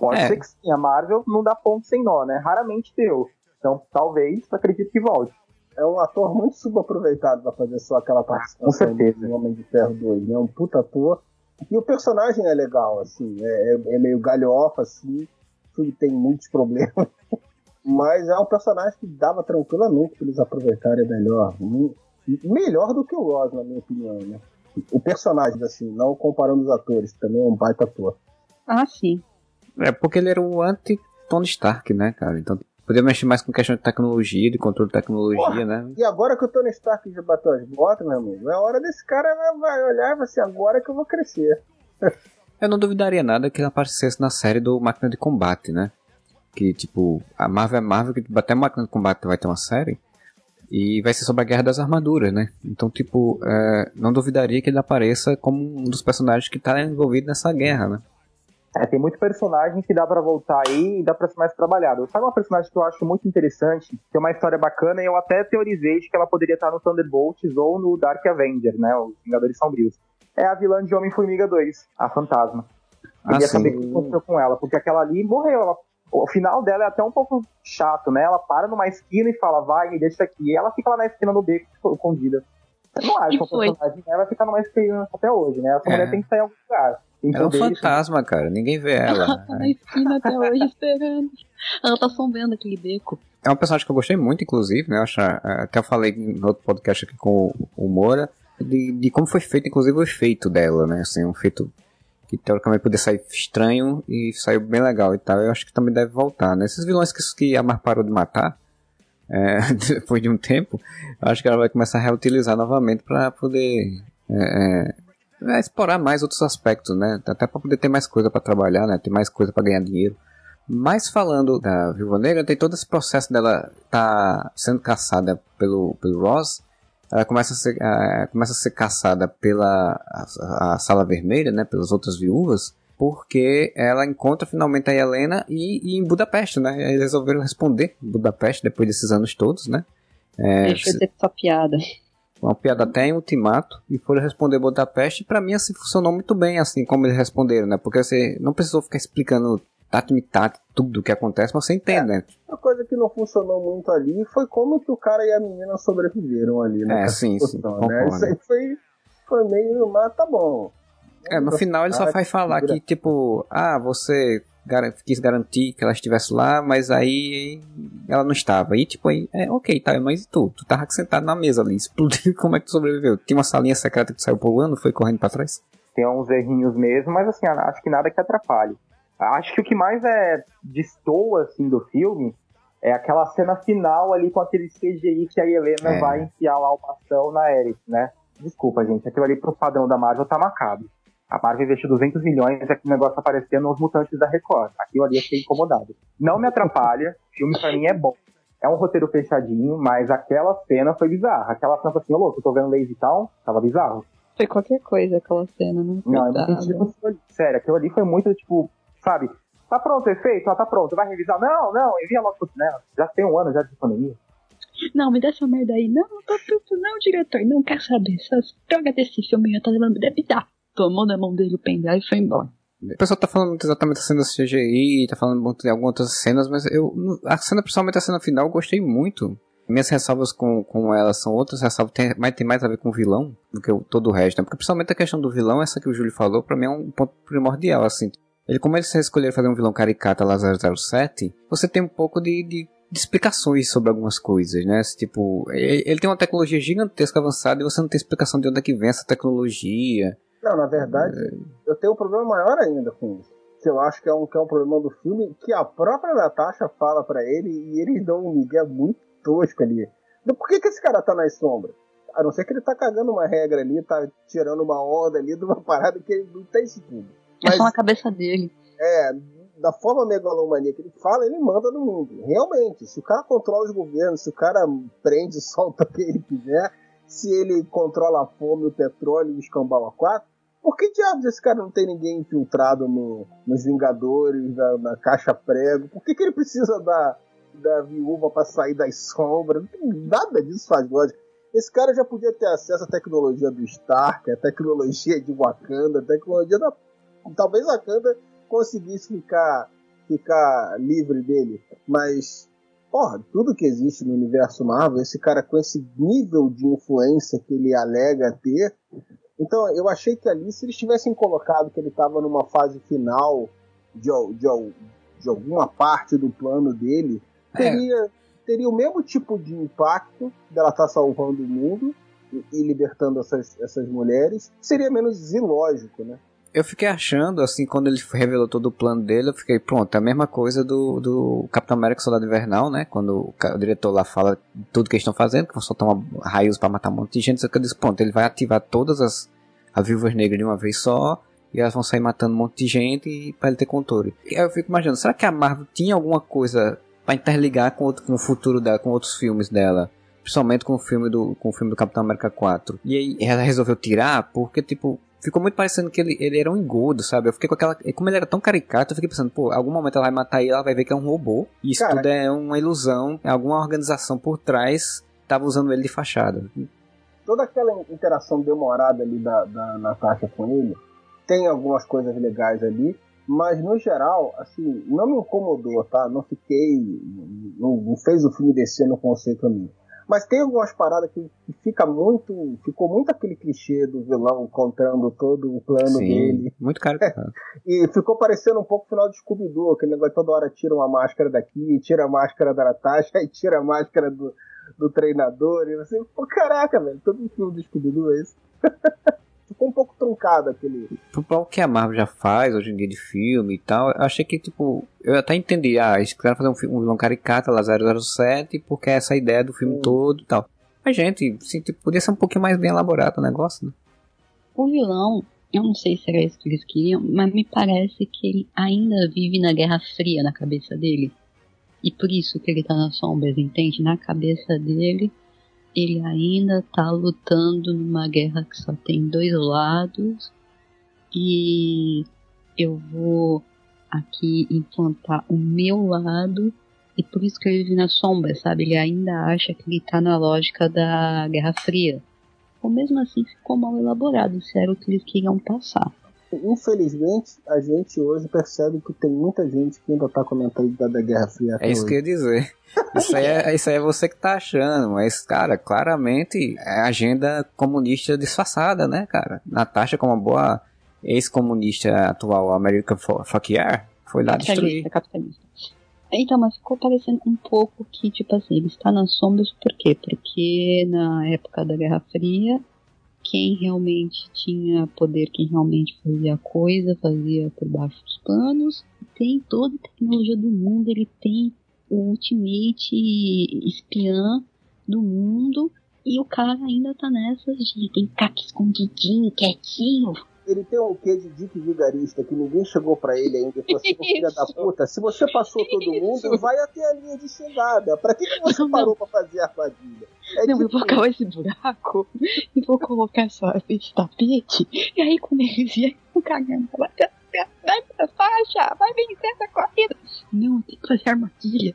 Pode É. ser que sim, a Marvel não dá ponto sem nó, né? Raramente deu. Então, talvez, acredito que volte. É um ator muito subaproveitado pra fazer só aquela participação Com certeza. do Homem de Ferro 2, né? Um puta ator. E o personagem é legal, assim, é, é- é meio galhofa, assim. O filme tem muitos problemas. Mas é um personagem que dava tranquilamente pra eles aproveitarem melhor. Melhor do que o Ross, na minha opinião, né? O personagem, assim, não comparando os atores, que também é um baita ator. Ah, sim. É porque ele era o anti-Tony Stark, né, cara? Então podia mexer mais com questão de tecnologia, de controle de tecnologia, Porra. né? E agora que o Tony Stark já bateu as botas, meu amigo, é hora desse cara vai- olhar e vai ser agora que eu vou crescer. Eu não duvidaria nada que ele aparecesse na série do Máquina de Combate, né? Que, tipo, a Marvel é Marvel, que até Máquina de Combate vai ter uma série. E vai ser sobre a Guerra das Armaduras, né? Então, tipo, é, não duvidaria que ele apareça como um dos personagens que tá envolvido nessa guerra, né? É, tem muito personagem que dá pra voltar aí e dá pra ser mais trabalhado. Sabe uma personagem que eu acho muito interessante, tem uma história bacana e eu até teorizei de que ela poderia estar no Thunderbolts ou no Dark Avenger, né? Os Vingadores Sombrios. É a vilã de Homem-Formiga 2, a Fantasma. Ah, Queria sim. saber o que aconteceu com ela, porque aquela ali morreu. Ela- o final dela é até um pouco chato, né? Ela para numa esquina e fala, vai, me deixa aqui. E ela fica lá na esquina no beco, escondida. Eu não acho que uma personagem ela vai ficar numa esquina até hoje, né? Essa É. mulher tem que sair em algum lugar. É um poderes, fantasma, cara. Ninguém vê ela. Ela tá na esquina até hoje esperando. Ela tá sombreando aquele beco. É um personagem que eu gostei muito, inclusive, né? Eu acho, é, até eu falei no outro podcast aqui com o Moura, de, de como foi feito, inclusive, o efeito dela, né? Assim, um efeito que teoricamente podia sair estranho e saiu bem legal e tal. Eu acho que também deve voltar, né? Esses vilões que, que a Mar parou de matar, é, depois de um tempo, acho que ela vai começar a reutilizar novamente para poder é, é, é, explorar mais outros aspectos, né? Até para poder ter mais coisa para trabalhar, né? Ter mais coisa para ganhar dinheiro. Mas falando da Viúva Negra, tem todo esse processo dela tá sendo caçada pelo, pelo Ross. Ela começa a ser, ah, começa a ser caçada pela a, a Sala Vermelha, né? Pelas outras viúvas. Porque ela encontra finalmente a Helena e, e em Budapeste, né? Eles resolveram responder Budapeste depois desses anos todos, né? É, Deixa eu dizer só piada. uma piada até em Ultimato e foram responder Budapeste e pra mim assim funcionou muito bem assim como eles responderam né porque você não precisou ficar explicando tato tudo o que acontece mas você entende né Uma coisa que não funcionou muito ali foi como que o cara e a menina sobreviveram ali, né? É, a sim, sim, discussão, concordo. né? Isso aí foi, foi meio, mas tá bom. é, no final ele só vai falar que tipo ah você gar- quis garantir que ela estivesse lá mas aí ela não estava e tipo aí é ok tá mas e tu tu tava sentado na mesa ali explodiu como é que tu sobreviveu tinha uma salinha secreta que tu saiu pulando foi correndo pra trás tem uns errinhos mesmo, mas assim, acho que nada que atrapalhe. Acho que o que mais é destoa assim do filme é aquela cena final ali com aquele CGI que a Helena É. vai enfiar lá o bastão na Eric, né? Desculpa, gente, aquilo ali pro padrão da Marvel tá macabro. A Marvel investiu 200 milhões e aquele negócio aparecendo nos mutantes da Record. Aquilo ali eu fiquei incomodado. Não me atrapalha, o filme pra mim é bom. É um roteiro fechadinho, mas aquela cena foi bizarra. Aquela cena foi assim, ô louco, eu tô vendo Lazy Town, tava bizarro. Foi qualquer coisa aquela cena, foi Não, eu senti aquilo ali. Sério, aquilo ali foi muito, tipo, sabe? Tá pronto o efeito? Ah, tá pronto. Vai revisar? Não, não, envia logo pro cinema. Já tem um ano já de pandemia. Não, me dá essa merda aí. Não, não tô puto, não, diretor. Não quer saber. Essas drogas desse filme já tá levando. Deve dar. Tomou na mão dele o pendrive e foi embora. O pessoal tá falando muito exatamente da cena do CGI, tá falando muito de algumas outras cenas, mas eu. A cena, principalmente a cena final, eu gostei muito. Minhas ressalvas com, com ela são outras ressalvas, tem, mais, tem mais a ver com o vilão do que o, todo o resto, né? Porque principalmente a questão do vilão, essa que o Júlio falou, pra mim é um ponto primordial, assim. Ele, como eles escolheram fazer um vilão caricata lá 007, você tem um pouco de, de, de explicações sobre algumas coisas, né? Tipo, ele, ele tem uma tecnologia gigantesca avançada e você não tem explicação de onde é que vem essa tecnologia. Não, na verdade, eu tenho um problema maior ainda com isso. Que eu acho que é um, que é um problema do filme, que a própria Natasha fala pra ele e eles dão um migué muito tosco ali. Por que, que esse cara tá nas sombras? A não ser que ele tá cagando uma regra ali, tá tirando uma onda ali de uma parada que ele não tem isso É Mas só na cabeça dele. é, da forma megalomaníaca que ele fala, ele manda no mundo. Realmente, se o cara controla os governos, se o cara prende e solta o que ele quiser, se ele controla a fome, o petróleo e o escambau a quatro, Por que diabos esse cara não tem ninguém infiltrado no, nos Vingadores, na, na caixa prego? Por que, que ele precisa da, da viúva pra sair das sombras? Nada disso faz lógica. Esse cara já podia ter acesso à tecnologia do Stark, à tecnologia de Wakanda, à tecnologia da. Talvez Wakanda conseguisse ficar, ficar livre dele. Mas, porra, tudo que existe no universo Marvel, esse cara com esse nível de influência que ele alega ter. Então, eu achei que ali, se eles tivessem colocado que ele estava numa fase final de, de, de alguma parte do plano dele, teria, teria o mesmo tipo de impacto dela estar salvando o mundo e, e libertando essas, essas mulheres. Seria menos ilógico, né? Eu fiquei achando, assim, quando ele revelou todo o plano dele, eu fiquei, pronto, é a mesma coisa do, do Capitão América Soldado Invernal, né? Quando o, o diretor lá fala tudo que eles estão fazendo, que vão soltar uma raios pra matar um monte de gente, só que eu disse, pronto, ele vai ativar todas as, as viúvas negras de uma vez só, e elas vão sair matando um monte de gente e pra ele ter controle. E aí eu fico imaginando, será que a Marvel tinha alguma coisa pra interligar com, outro, com o futuro dela, com outros filmes dela? Principalmente com o filme do, com o filme do Capitão América 4. E aí ela resolveu tirar, porque, tipo, ficou muito parecendo que ele, ele era um engodo, sabe? Eu fiquei com aquela. Como ele era tão caricato, eu fiquei pensando, pô, algum momento ela vai matar ele, ela vai ver que é um robô. E isso Cara. tudo é uma ilusão. Alguma organização por trás tava usando ele de fachada. toda aquela interação demorada ali da, da Natasha com ele tem algumas coisas legais ali, mas no geral, assim, não me incomodou, tá? Não fiquei. Não, não fez o filme descer no conceito a mim. Mas tem algumas paradas que, que fica muito. Ficou muito aquele clichê do vilão contando todo o plano dele. muito caricato. E ficou parecendo um pouco o final de Scooby-Doo, aquele negócio toda hora tira uma máscara daqui, tira a máscara da Natasha, aí tira a máscara do, do treinador, e você, pô, caraca, velho, todo filme do Scooby-Doo é isso. ficou um pouco truncado aquele. Pra o que a Marvel já faz hoje em dia de filme e tal, eu achei que, tipo, eu até entendi, ah, eles quiseram fazer um, filme, um vilão caricato lá 007, porque é essa ideia do filme Hum. todo e tal. Mas, gente, assim, tipo, podia ser um pouquinho mais bem elaborado o negócio, né? O vilão, eu não sei se era isso que eles queriam, mas me parece que ele ainda vive na Guerra Fria na cabeça dele. E por isso que ele tá nas sombras, entende? Na cabeça dele, ele ainda tá lutando numa guerra que só tem dois lados. E eu vou aqui implantar o meu lado. E por isso que ele vive nas sombras, sabe? Ele ainda acha que ele tá na lógica da Guerra Fria ou mesmo assim ficou mal elaborado, se era o que eles queriam passar. Infelizmente, a gente hoje percebe que tem muita gente que ainda tá comentando da, da Guerra Fria. até É isso que hoje. eu ia dizer. Isso aí, é, isso aí é você que tá achando, mas, cara, claramente é agenda comunista disfarçada, né, cara? Natasha, como uma boa ex-comunista atual, American Yeah, foi lá destruir. Capitalista. Então, mas ficou parecendo um pouco que, tipo assim, ele está nas sombras por quê? Porque na época da Guerra Fria, quem realmente tinha poder, quem realmente fazia coisa, fazia por baixo dos panos, tem toda a tecnologia do mundo, ele tem o ultimate espiã do mundo, e o cara ainda tá nessas de tem que ficar escondidinho, quietinho, Ele tem um quê de dick vigarista que ninguém chegou pra ele ainda e falou assim: "Ô, filha da puta, se você passou todo mundo, Isso. vai até a linha de chegada. Pra que, que você Não, parou pra fazer a armadilha? É Não, eu tipo vou cavar esse buraco e vou colocar só esse tapete. E aí, quando eles vierem com cagando, vai, vai pra faixa, vai vencer essa corrida. Não, tem que fazer armadilha.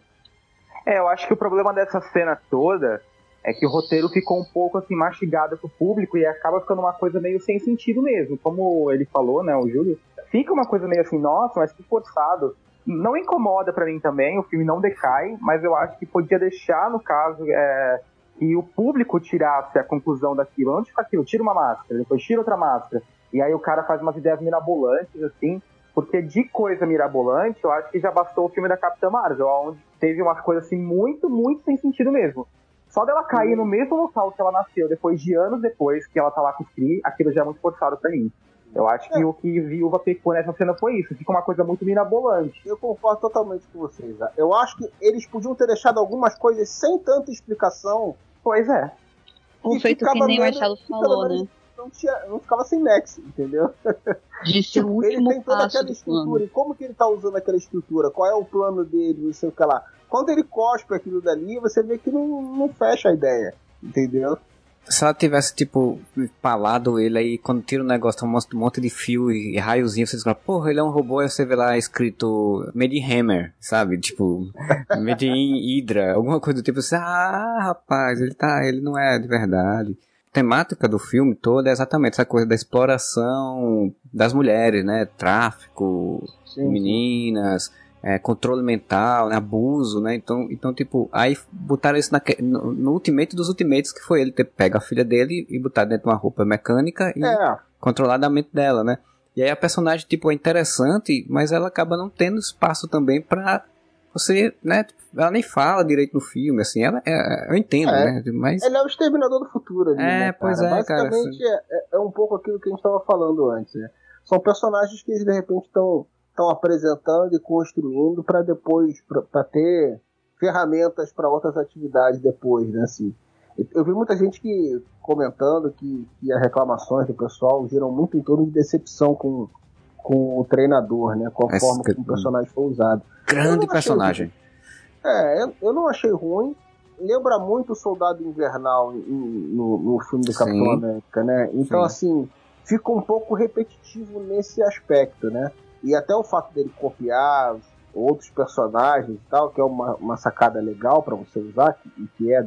É, eu acho que o problema dessa cena toda é que o roteiro ficou um pouco assim mastigado pro público e acaba ficando uma coisa meio sem sentido mesmo. Como ele falou, né, o Júlio, fica uma coisa meio assim, nossa, mas que forçado. Não incomoda pra mim também, o filme não decai, mas eu acho que podia deixar, no caso, é, que o público tirasse a conclusão daquilo. Onde fica aquilo? Tira uma máscara, depois tira outra máscara. E aí o cara faz umas ideias mirabolantes, assim, porque de coisa mirabolante, eu acho que já bastou o filme da Capitã Marvel, onde teve umas coisas assim muito, muito sem sentido mesmo. Só dela cair no mesmo local que ela nasceu, depois de anos depois que ela tá lá com o Kree, aquilo já é muito forçado pra mim. Eu acho que o que Viúva pecou nessa cena foi isso. Fica uma coisa muito mirabolante. Eu concordo totalmente com vocês. né? Eu acho que eles podiam ter deixado algumas coisas sem tanta explicação. Pois é. E feito que nem o Marcelo falou, menos né? Não, tinha, não ficava sem nexo, entendeu? De ser o Tipo, ele tem toda aquela estrutura. E como que ele tá usando aquela estrutura? Qual é o plano dele? Não sei o que lá. Quando ele cospe aquilo dali, você vê que não, não fecha a ideia. Entendeu? Se ela tivesse, tipo, palado ele aí, quando tira o negócio, um monte- um monte de fio e raiozinho, vocês falam, porra, ele é um robô, aí você vê lá escrito Made in Hammer, sabe? Tipo, Made in Hydra, alguma coisa do tipo assim, ah, rapaz, ele tá, ele não é de verdade. A temática do filme toda é exatamente essa coisa da exploração das mulheres, né? Tráfico, Sim, sim. É, controle mental, né, abuso, né? Então, então, tipo, aí botaram isso naque- no, no ultimate dos ultimates, que foi ele ter pego a filha dele e botar dentro de uma roupa mecânica e É, controlar a mente dela, né? E aí a personagem, tipo, é interessante, mas ela acaba não tendo espaço também pra você, né? Ela nem fala direito no filme, assim, ela é, eu entendo, É. né? Mas ele é o exterminador do futuro ali, É, né, pois é, cara, Basicamente é, é- é um pouco aquilo que a gente estava falando antes, né? São personagens que eles, de repente estão estão apresentando e construindo para depois para ter ferramentas para outras atividades depois, né? Assim, eu vi muita gente que comentando que, que as reclamações do pessoal giram muito em torno de decepção com, com o treinador, né? Com a Essa forma que- como o personagem foi usado. Grande personagem. É, eu- eu não achei ruim. Lembra muito o Soldado Invernal em- no, no filme do Sim. Capitão América, né? Então, Sim. assim, fica um pouco repetitivo nesse aspecto, né? E até o fato dele copiar outros personagens e tal, que é uma, uma sacada legal pra você usar, que, e que é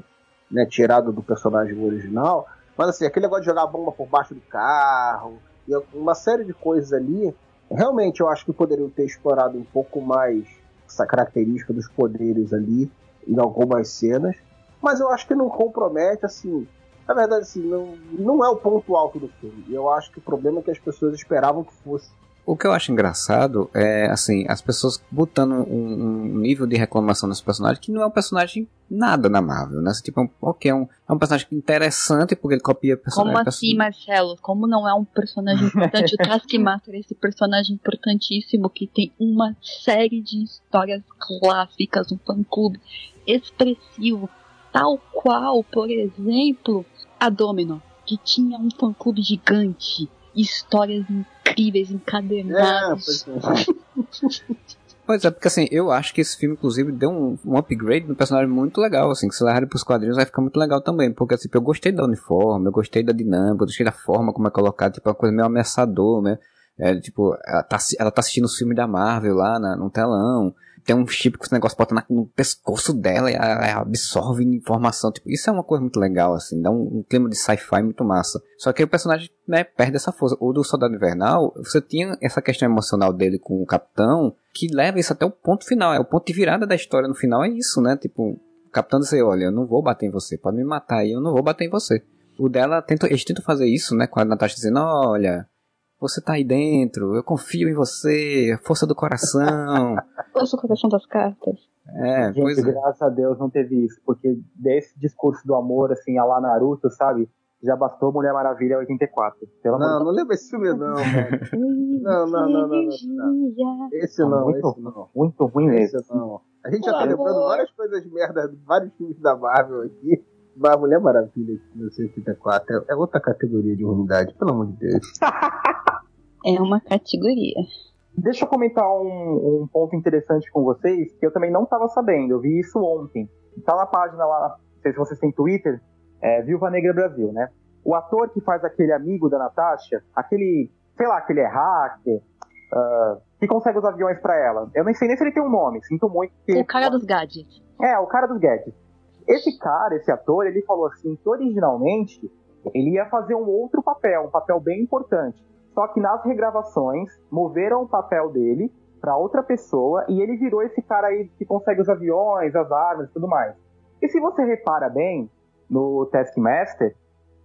né, tirado do personagem original. Mas, assim, aquele negócio de jogar bomba por baixo do carro, e uma série de coisas ali, realmente eu acho que poderiam ter explorado um pouco mais essa característica dos poderes ali em algumas cenas, mas eu acho que não compromete, assim, na verdade, assim, não, não é o ponto alto do filme. Eu acho que o problema é que as pessoas esperavam que fosse. O que eu acho engraçado é, assim, as pessoas botando um, um nível de reclamação nesse personagem que não é um personagem nada na Marvel, né? Tipo, é um, ok, é um, é um personagem interessante porque ele copia personagens. Como assim, Marcelo? Como não é um personagem importante? O Taskmaster é esse personagem importantíssimo que tem uma série de histórias clássicas, um fã-clube expressivo, tal qual, por exemplo, a Domino, que tinha um fã-clube gigante, histórias incríveis, É, encadernadas. pois é. Pois é, porque assim, eu acho que esse filme, inclusive, deu um, um upgrade no personagem muito legal, assim, que se ele pros quadrinhos vai ficar muito legal também, porque assim, eu gostei do uniforme, eu gostei da dinâmica, eu gostei da forma como é colocado, tipo, uma coisa meio ameaçador, né? É, tipo, ela tá, ela tá assistindo os filmes da Marvel lá na, no telão, tem um chip que esse negócio bota no pescoço dela e ela, absorve informação, tipo, isso é uma coisa muito legal, assim, dá um, um clima de sci-fi muito massa. Só que o personagem, né, perde essa força. O do Soldado Invernal, você tinha essa questão emocional dele com o Capitão, que leva isso até o ponto final, é o ponto de virada da história no final, é isso, né, tipo, o Capitão dizer, olha, eu não vou bater em você, pode me matar aí, eu não vou bater em você. O dela, tenta, eles tentam fazer isso, né, com a Natasha dizendo, olha, você tá aí dentro, eu confio em você, força do coração. Ouça o coração das cartas. É, pois Gente, é. graças a Deus não teve isso, porque desse discurso do amor, assim, a lá Naruto, sabe? Já bastou Mulher Maravilha 84. Pelo amor Não, não lembra esse filme, não, velho. Não, não, não, não, não, Esse não, muito, esse não. muito ruim Esse mesmo. não. A gente já tá lembrando várias coisas de merda, vários filmes da Marvel aqui. Mas Mulher Maravilha, 1984, é- é outra categoria de ruindade, pelo amor de Deus. É uma categoria. Deixa eu comentar um, um ponto interessante com vocês, que eu também não estava sabendo, eu vi isso ontem. Tá na página lá, não sei se vocês têm Twitter, é Viúva Negra Brasil, né? O ator que faz aquele amigo da Natasha, aquele, sei lá, aquele é hacker, ah, que consegue os aviões pra ela. Eu nem sei nem se ele tem um nome, sinto muito que... O cara dos gadgets. É, o cara dos gadgets. Esse cara, esse ator, ele falou assim que originalmente ele ia fazer um outro papel, um papel bem importante. Só que nas regravações moveram o papel dele pra outra pessoa e ele virou esse cara aí que consegue os aviões, as armas e tudo mais. E se você repara bem no Taskmaster,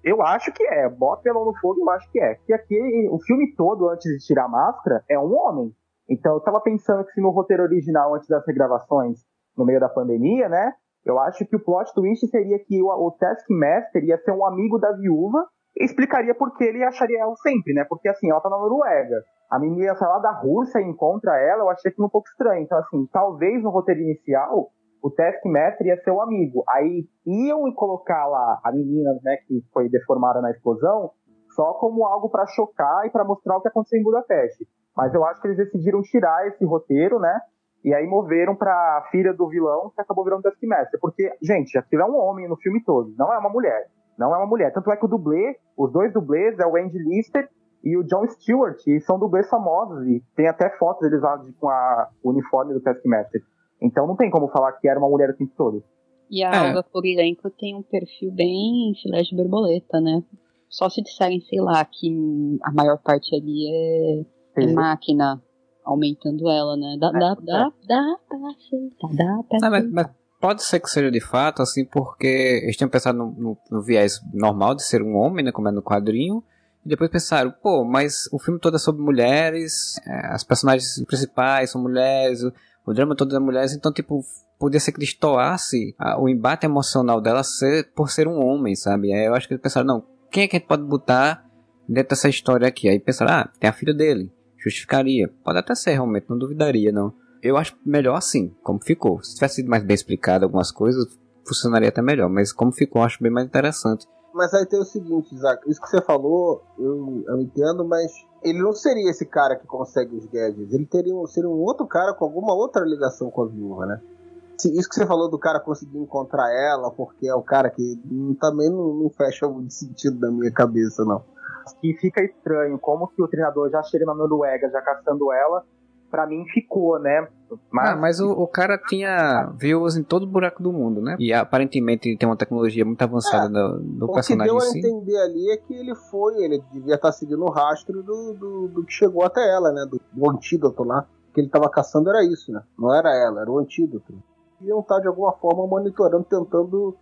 eu acho que é. Bota pelo no fogo, eu acho que é. Que aqui, o filme todo, antes de tirar a máscara, é um homem. Então eu tava pensando que se no roteiro original, antes das regravações, no meio da pandemia, né? Eu acho que o plot twist seria que o, o Taskmaster ia ser um amigo da viúva e explicaria por que ele acharia ela sempre, né? Porque assim, ela tá na Noruega. A menina sai lá da Rússia e encontra ela, eu achei que um pouco estranho. Então, assim, talvez no roteiro inicial o Taskmaster ia ser o amigo. Aí iam colocar lá a menina, né, que foi deformada na explosão, só como algo pra chocar e pra mostrar o que aconteceu em Budapeste. Mas eu acho que eles decidiram tirar esse roteiro, né? E aí moveram pra filha do vilão, que acabou virando Taskmaster. Porque, gente, aquilo é um homem no filme todo, não é uma mulher. Não é uma mulher. Tanto é que o dublê, os dois dublês é o Andy Lister e o John Stewart, e são dublês famosos, e tem até fotos deles lá de- com a, o uniforme do Taskmaster. Então não tem como falar que era uma mulher o tempo todo. E a É. Kurilenko tem um perfil bem filé de borboleta, né? Só se disserem, sei lá, que a maior parte ali é, é máquina aumentando ela, né? Dá, É, dá, é. dá, dá pra aceitar, dá pra Ah, mas, aceitar. mas pode ser que seja de fato, assim, porque eles tinham pensado no, no- no viés normal de ser um homem, né, como é no quadrinho, e depois pensaram, pô, mas o filme todo é sobre mulheres, é, as personagens principais são mulheres, o, o drama todo é mulheres, então, tipo, podia ser que destoasse a- o embate emocional dela ser, por ser um homem, sabe? Aí eu acho que eles pensaram, não, quem é que a gente pode botar dentro dessa história aqui? Aí pensaram, ah, tem a filha dele, justificaria. Pode até ser, realmente, não duvidaria, não. Eu acho melhor assim, como ficou. Se tivesse sido mais bem explicado algumas coisas, funcionaria até melhor. Mas como ficou, eu acho bem mais interessante. Mas aí tem o seguinte, Isaac, isso que você falou, eu, eu entendo, mas ele não seria esse cara que consegue os gadgets. Ele teria seria um outro cara com alguma outra ligação com a viúva, né? Isso que você falou do cara conseguir encontrar ela, porque é o cara que também não, não fecha muito sentido na minha cabeça, não. Que fica estranho, como que o treinador já chega na Noruega, já caçando ela, pra mim ficou, né? Mas, Ah, mas o, o cara tinha viúvas em todo o buraco do mundo, né? E aparentemente tem uma tecnologia muito avançada do, do O que personagem deu em a si. entender ali é que ele foi, ele devia estar seguindo o rastro do, do, do que chegou até ela, né? Do, do antídoto lá. O que ele estava caçando era isso, né? Não era ela, era o antídoto. Iam estar de alguma forma monitorando, tentando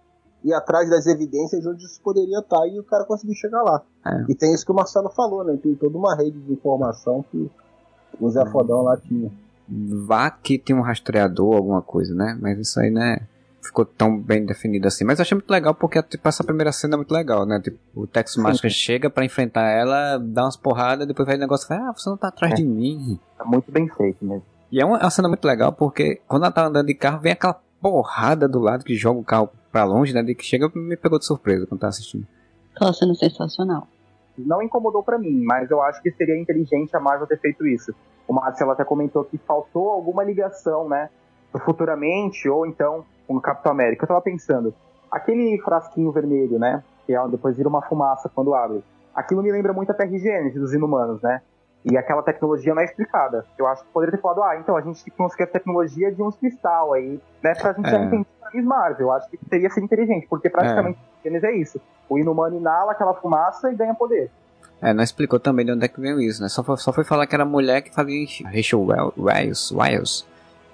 ir atrás das evidências onde isso poderia estar e o cara conseguiu chegar lá. É. E tem isso que o Marcelo falou, né? Tem toda uma rede de informação que o Zé Fodão lá tinha. Vá que tem um rastreador, alguma coisa, né? Mas isso aí, né? Ficou tão bem definido assim. Mas eu achei muito legal porque, tipo, essa primeira cena é muito legal, né? Tipo, o Tex Masker chega pra enfrentar ela, dá umas porradas, depois vai o negócio e fala, ah, você não tá atrás É. de mim. tá muito bem feito mesmo. E é uma, é uma cena muito legal porque quando ela tá andando de carro, vem aquela porrada do lado que joga o carro pra longe, né? De que chega me pegou de surpresa quando tá assistindo. Aquela cena sensacional. Não incomodou pra mim, mas eu acho que seria inteligente a Marvel ter feito isso. O Marcelo até comentou que faltou alguma ligação, né? Futuramente, ou então com o Capitão América. Eu tava pensando, aquele frasquinho vermelho, né? Que é, depois vira uma fumaça quando abre. Aquilo me lembra muito a Terra Gênesis dos Inumanos, né? E aquela tecnologia não é explicada. Eu acho que poderia ter falado, ah, então a gente conseguiu a tecnologia de uns cristal aí, né? Pra gente já É. entender Miss Marvel. Eu acho que teria sido inteligente, porque praticamente a Gênesis é isso. O Inumano inala aquela fumaça e ganha poder. É, não explicou também de onde é que veio isso, né? Só foi, só foi falar que era a mulher que fazia Rachel Wiles, Wiles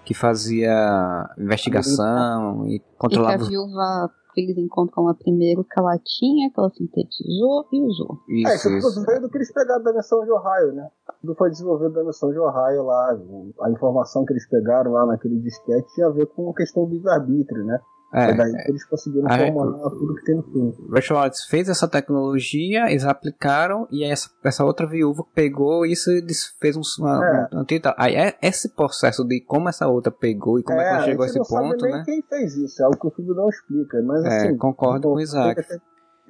que fazia investigação e E que a controlava viúva que eles encontram lá primeiro, que ela tinha, que ela sintetizou e usou. É, Isso, isso isso. tudo veio do que eles pegaram da missão de Ohio, né? Tudo foi desenvolvido da missão de Ohio lá. A informação que eles pegaram lá naquele disquete tinha a ver com a questão do livre-arbítrio, né? É, É, daí que eles conseguiram é. formular tudo que tem no filme. Rachel Weisz fez essa tecnologia, eles aplicaram e essa, essa outra viúva pegou isso e fez um, uma, É. um antídoto. Aí é esse processo de como essa outra pegou e como é, que ela chegou a esse não sabe ponto, nem né? quem fez isso, é algo que o filme não explica. Mas É, assim, concordo com o Isaac.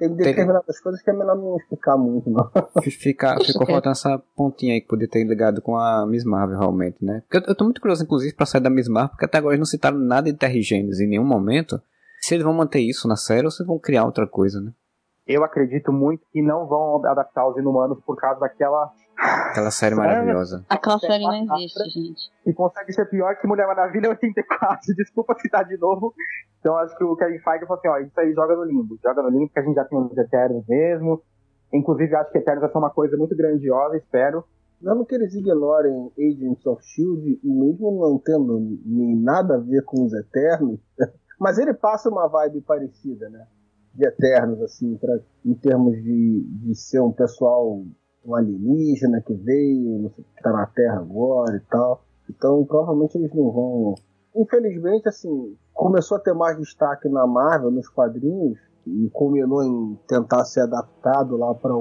Tem, tem determinadas coisas que é melhor não explicar muito, não. Fica, ficou Ok. faltando essa pontinha aí que podia ter ligado com a Miss Marvel, realmente, né? Porque eu, eu tô muito curioso, inclusive, pra sair da Miss Marvel, porque até agora eles não citaram nada de Terra Gênesis em nenhum momento. Se eles vão manter isso na série ou se vão criar outra coisa, né? Eu acredito muito que não vão adaptar os Inumanos por causa daquela Aquela série maravilhosa. Aquela É, série não existe, gente. que consegue ser pior que Mulher Maravilha 84. Desculpa citar de novo. Então acho que o Kevin Feige falou assim, ó, isso aí joga no limbo. Joga no limbo, porque a gente já tem os Eternos mesmo. Inclusive, acho que Eternos vai ser uma coisa muito grandiosa, espero. Mesmo que eles ignorem Agents of Shield e mesmo não tendo nem nada a ver com os Eternos, mas ele passa uma vibe parecida, né? De Eternos, assim, pra, em termos de, de ser um pessoal um alienígena que veio, não sei, que tá na Terra agora e tal. Então, provavelmente eles não vão. Infelizmente, assim, começou a ter mais destaque na Marvel, nos quadrinhos, e culminou em tentar ser adaptado lá para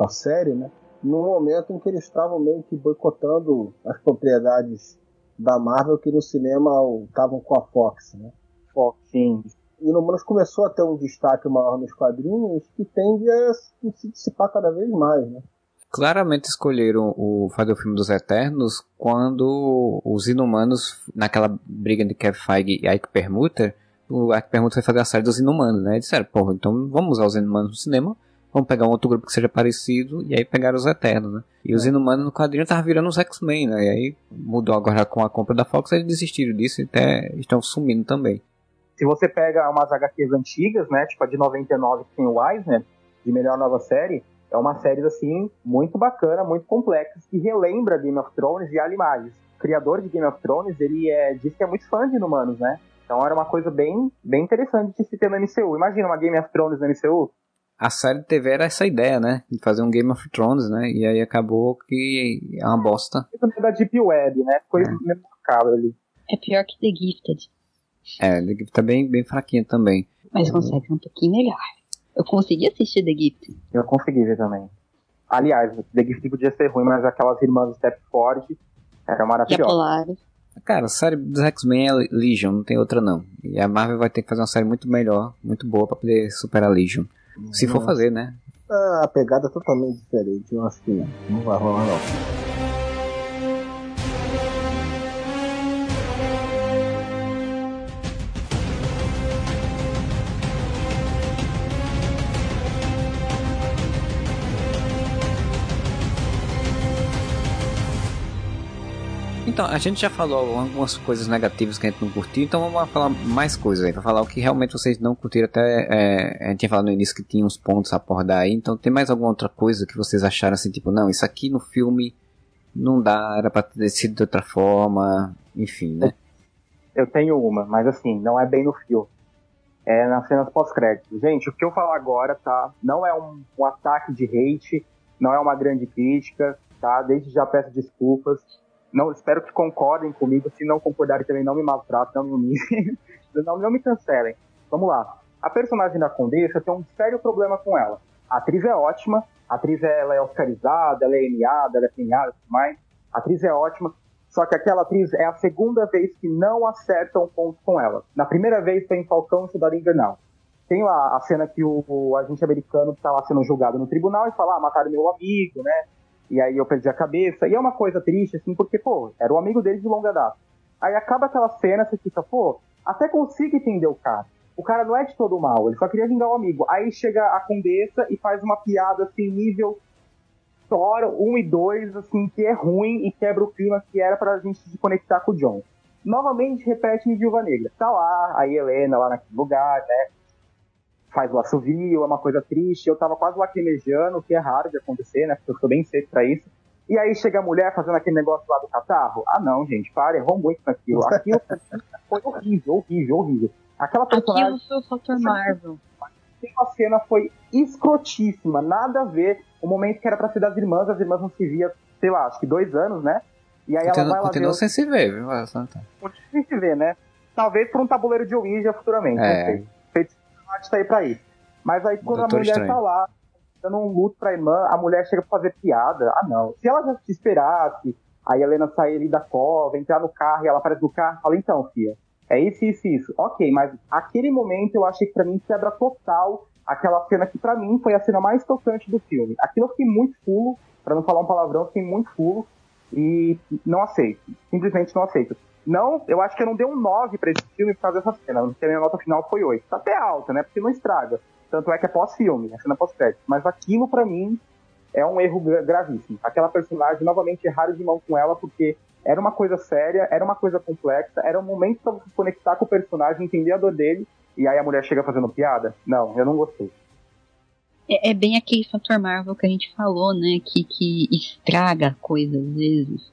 a série, né? no momento em que eles estavam meio que boicotando as propriedades da Marvel que no cinema estavam com a Fox, né? Fox, sim. E no menos começou a ter um destaque maior nos quadrinhos que tende a se dissipar cada vez mais, né? Claramente escolheram o fazer o filme dos Eternos quando os Inumanos, naquela briga de Kevin Feige e Ike Permuter, o Ark Pergunta foi fazer a série dos Inumanos, né? E disseram, porra, então vamos usar os Inumanos no cinema, vamos pegar um outro grupo que seja parecido, e aí pegaram os Eternos, né? E os Inumanos no quadrinho estavam virando os X-Men, né? E aí mudou agora com a compra da Fox, eles desistiram disso e até estão sumindo também. Se você pega umas HQs antigas, né, tipo a de 99 que tem o Eisner, de melhor nova série, é uma série assim muito bacana, muito complexa, que relembra Game of Thrones e Ali Mages. O criador de Game of Thrones, ele é, diz que é muito fã de Inumanos, né? Então era uma coisa bem, bem interessante de se ter no MCU. Imagina uma Game of Thrones no MCU. A série de TV era essa ideia, né? De fazer um Game of Thrones, né? E aí acabou que é uma bosta. É da Deep Web, né? Ficou É. mesmo macabro ali. É pior que The Gifted, É, ele tá bem, bem fraquinho também. mas consegue ser um pouquinho melhor. Eu consegui assistir The Gifted. Eu consegui ver também. Aliás, The Gift podia ser ruim, mas aquelas irmãs Stepford eram E a maravilhosas. Polaris. Cara, a série dos X-Men é Legion, não tem outra não. E a Marvel vai ter que fazer uma série muito melhor, muito boa pra poder superar Legion. Se for fazer, né? Ah, a pegada é totalmente diferente. Eu acho que não vai rolar, não. Então, a gente já falou algumas coisas negativas que a gente não curtiu, então vamos falar mais coisas aí, pra falar o que realmente vocês não curtiram. Até é, a gente tinha falado no início que tinha uns pontos a abordar aí, então tem mais alguma outra coisa que vocês acharam assim, tipo, não, isso aqui no filme não dá, era pra ter sido de outra forma, enfim, né? Eu tenho uma, mas assim, não é bem no filme. É nas cenas pós-créditos. Gente, o que eu falar agora, tá? Não é um, um ataque de hate, não é uma grande crítica, tá? Desde já peço desculpas. Não, espero que concordem comigo. Se não concordarem também, não me maltratem, não me humilhem. não, não me cancelem. Vamos lá. A personagem da Condessa tem um sério problema com ela. A atriz é ótima, a atriz ela é oscarizada, ela é emiada, ela é premiada e tudo mais. A atriz é ótima, só que aquela atriz é a segunda vez que não acertam ponto com ela. Na primeira vez foi em Falcão e Cidade Invernal. Tem lá a cena que o, o agente americano está lá sendo julgado no tribunal e fala, ah, mataram meu amigo, né? E aí eu perdi a cabeça. E é uma coisa triste, assim, porque, pô, era o amigo dele de longa data. Aí acaba aquela cena, você fica, pô, até consigo entender o cara. O cara não é de todo mal, ele só queria vingar o amigo. Aí chega a Condessa e faz uma piada, assim, nível Thor 1 e 2, assim, que é ruim e quebra o clima que era pra gente se conectar com o John. Novamente repete em Viúva Negra. Tá lá, a Helena lá naquele lugar, né? Faz o assovio, é uma coisa triste. Eu tava quase lacrimejando, o que é raro de acontecer, né? Porque eu sou bem seco pra isso. E aí chega a mulher fazendo aquele negócio lá do catarro. Ah, não, gente, para, errou muito naquilo. Aquilo foi horrível, horrível, horrível. Aquela personagem Aquilo foi o fator Marvel. uma cena foi escrotíssima, nada a ver. O momento que era pra ser das irmãs, as irmãs não se via, sei lá, acho que dois anos, né? E aí ela Continua, vai lá ver. continua o- sem se ver, viu? Tá. Continua sem se ver, né? Talvez por um tabuleiro de Ouija futuramente, É. não sei. Feito tá aí pra isso. Mas aí quando Doutor a mulher Estranho. tá lá, dando um luto pra irmã, a mulher chega pra fazer piada. Ah, não. Se ela já te esperasse, a Helena sair ali da cova, entrar no carro e ela aparece no carro, fala, então, filha, é isso, isso, isso. Ok, mas aquele momento eu achei que pra mim quebra total aquela cena que pra mim foi a cena mais tocante do filme. Aquilo eu fiquei muito fulo, pra não falar um palavrão, eu fiquei muito fulo e não aceito. Simplesmente não aceito. Não, eu acho que eu não dei um 9 pra esse filme por causa dessa cena. Porque a minha nota final foi 8. Tá até alta, né? Porque não estraga. Tanto é que é pós-filme, é cena pós-crédito. Mas aquilo, pra mim, é um erro gra- gravíssimo. Aquela personagem, novamente, erraram de mão com ela, porque era uma coisa séria, era uma coisa complexa, era um momento pra você conectar com o personagem, entender a dor dele, e aí a mulher chega fazendo piada. Não, eu não gostei. É, é bem aquele fator Marvel que a gente falou, né? Que, que estraga a coisa às vezes.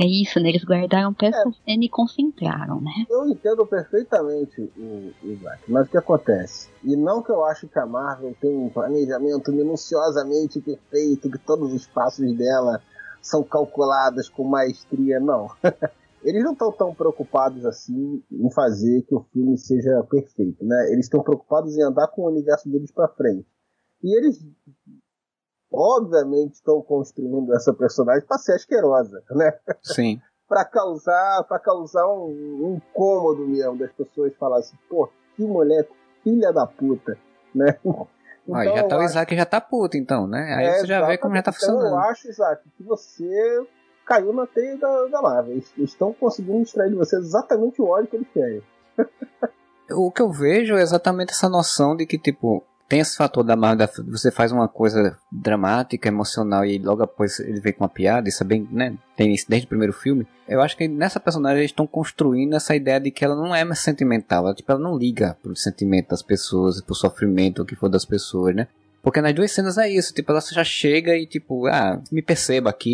É isso, né? Eles guardaram essa cena e concentraram, né? Eu entendo perfeitamente o, o Isaac, mas o que acontece? E não que eu acho que a Marvel tem um planejamento minuciosamente perfeito, que todos os passos dela são calculados com maestria, não. Eles não estão tão preocupados assim em fazer que o filme seja perfeito, né? Eles estão preocupados em andar com o universo deles para frente. E eles, obviamente, estão construindo essa personagem para ser asquerosa, né? Sim. para causar para causar um, um incômodo mesmo das pessoas falarem assim, pô, que mulher filha da puta, né? Aí já eu tá o acho- Isaac já tá puto, então, né? Aí é, você já vê como já tá exatamente. Então eu funcionando. acho, Isaac, que você caiu na teia da, da Marvel. Eles estão conseguindo extrair de você exatamente o ódio que eles querem. O que eu vejo é exatamente essa noção de que, tipo, tem esse fator da da- você faz uma coisa dramática, emocional e logo após ele vem com uma piada, isso é bem, né? Tem isso desde o primeiro filme. Eu acho que nessa personagem eles estão construindo essa ideia de que ela não é mais sentimental, ela, tipo, ela não liga pro sentimento das pessoas, pro sofrimento, o que for das pessoas, né? Porque nas duas cenas é isso, tipo, ela já chega e tipo, ah, me perceba aqui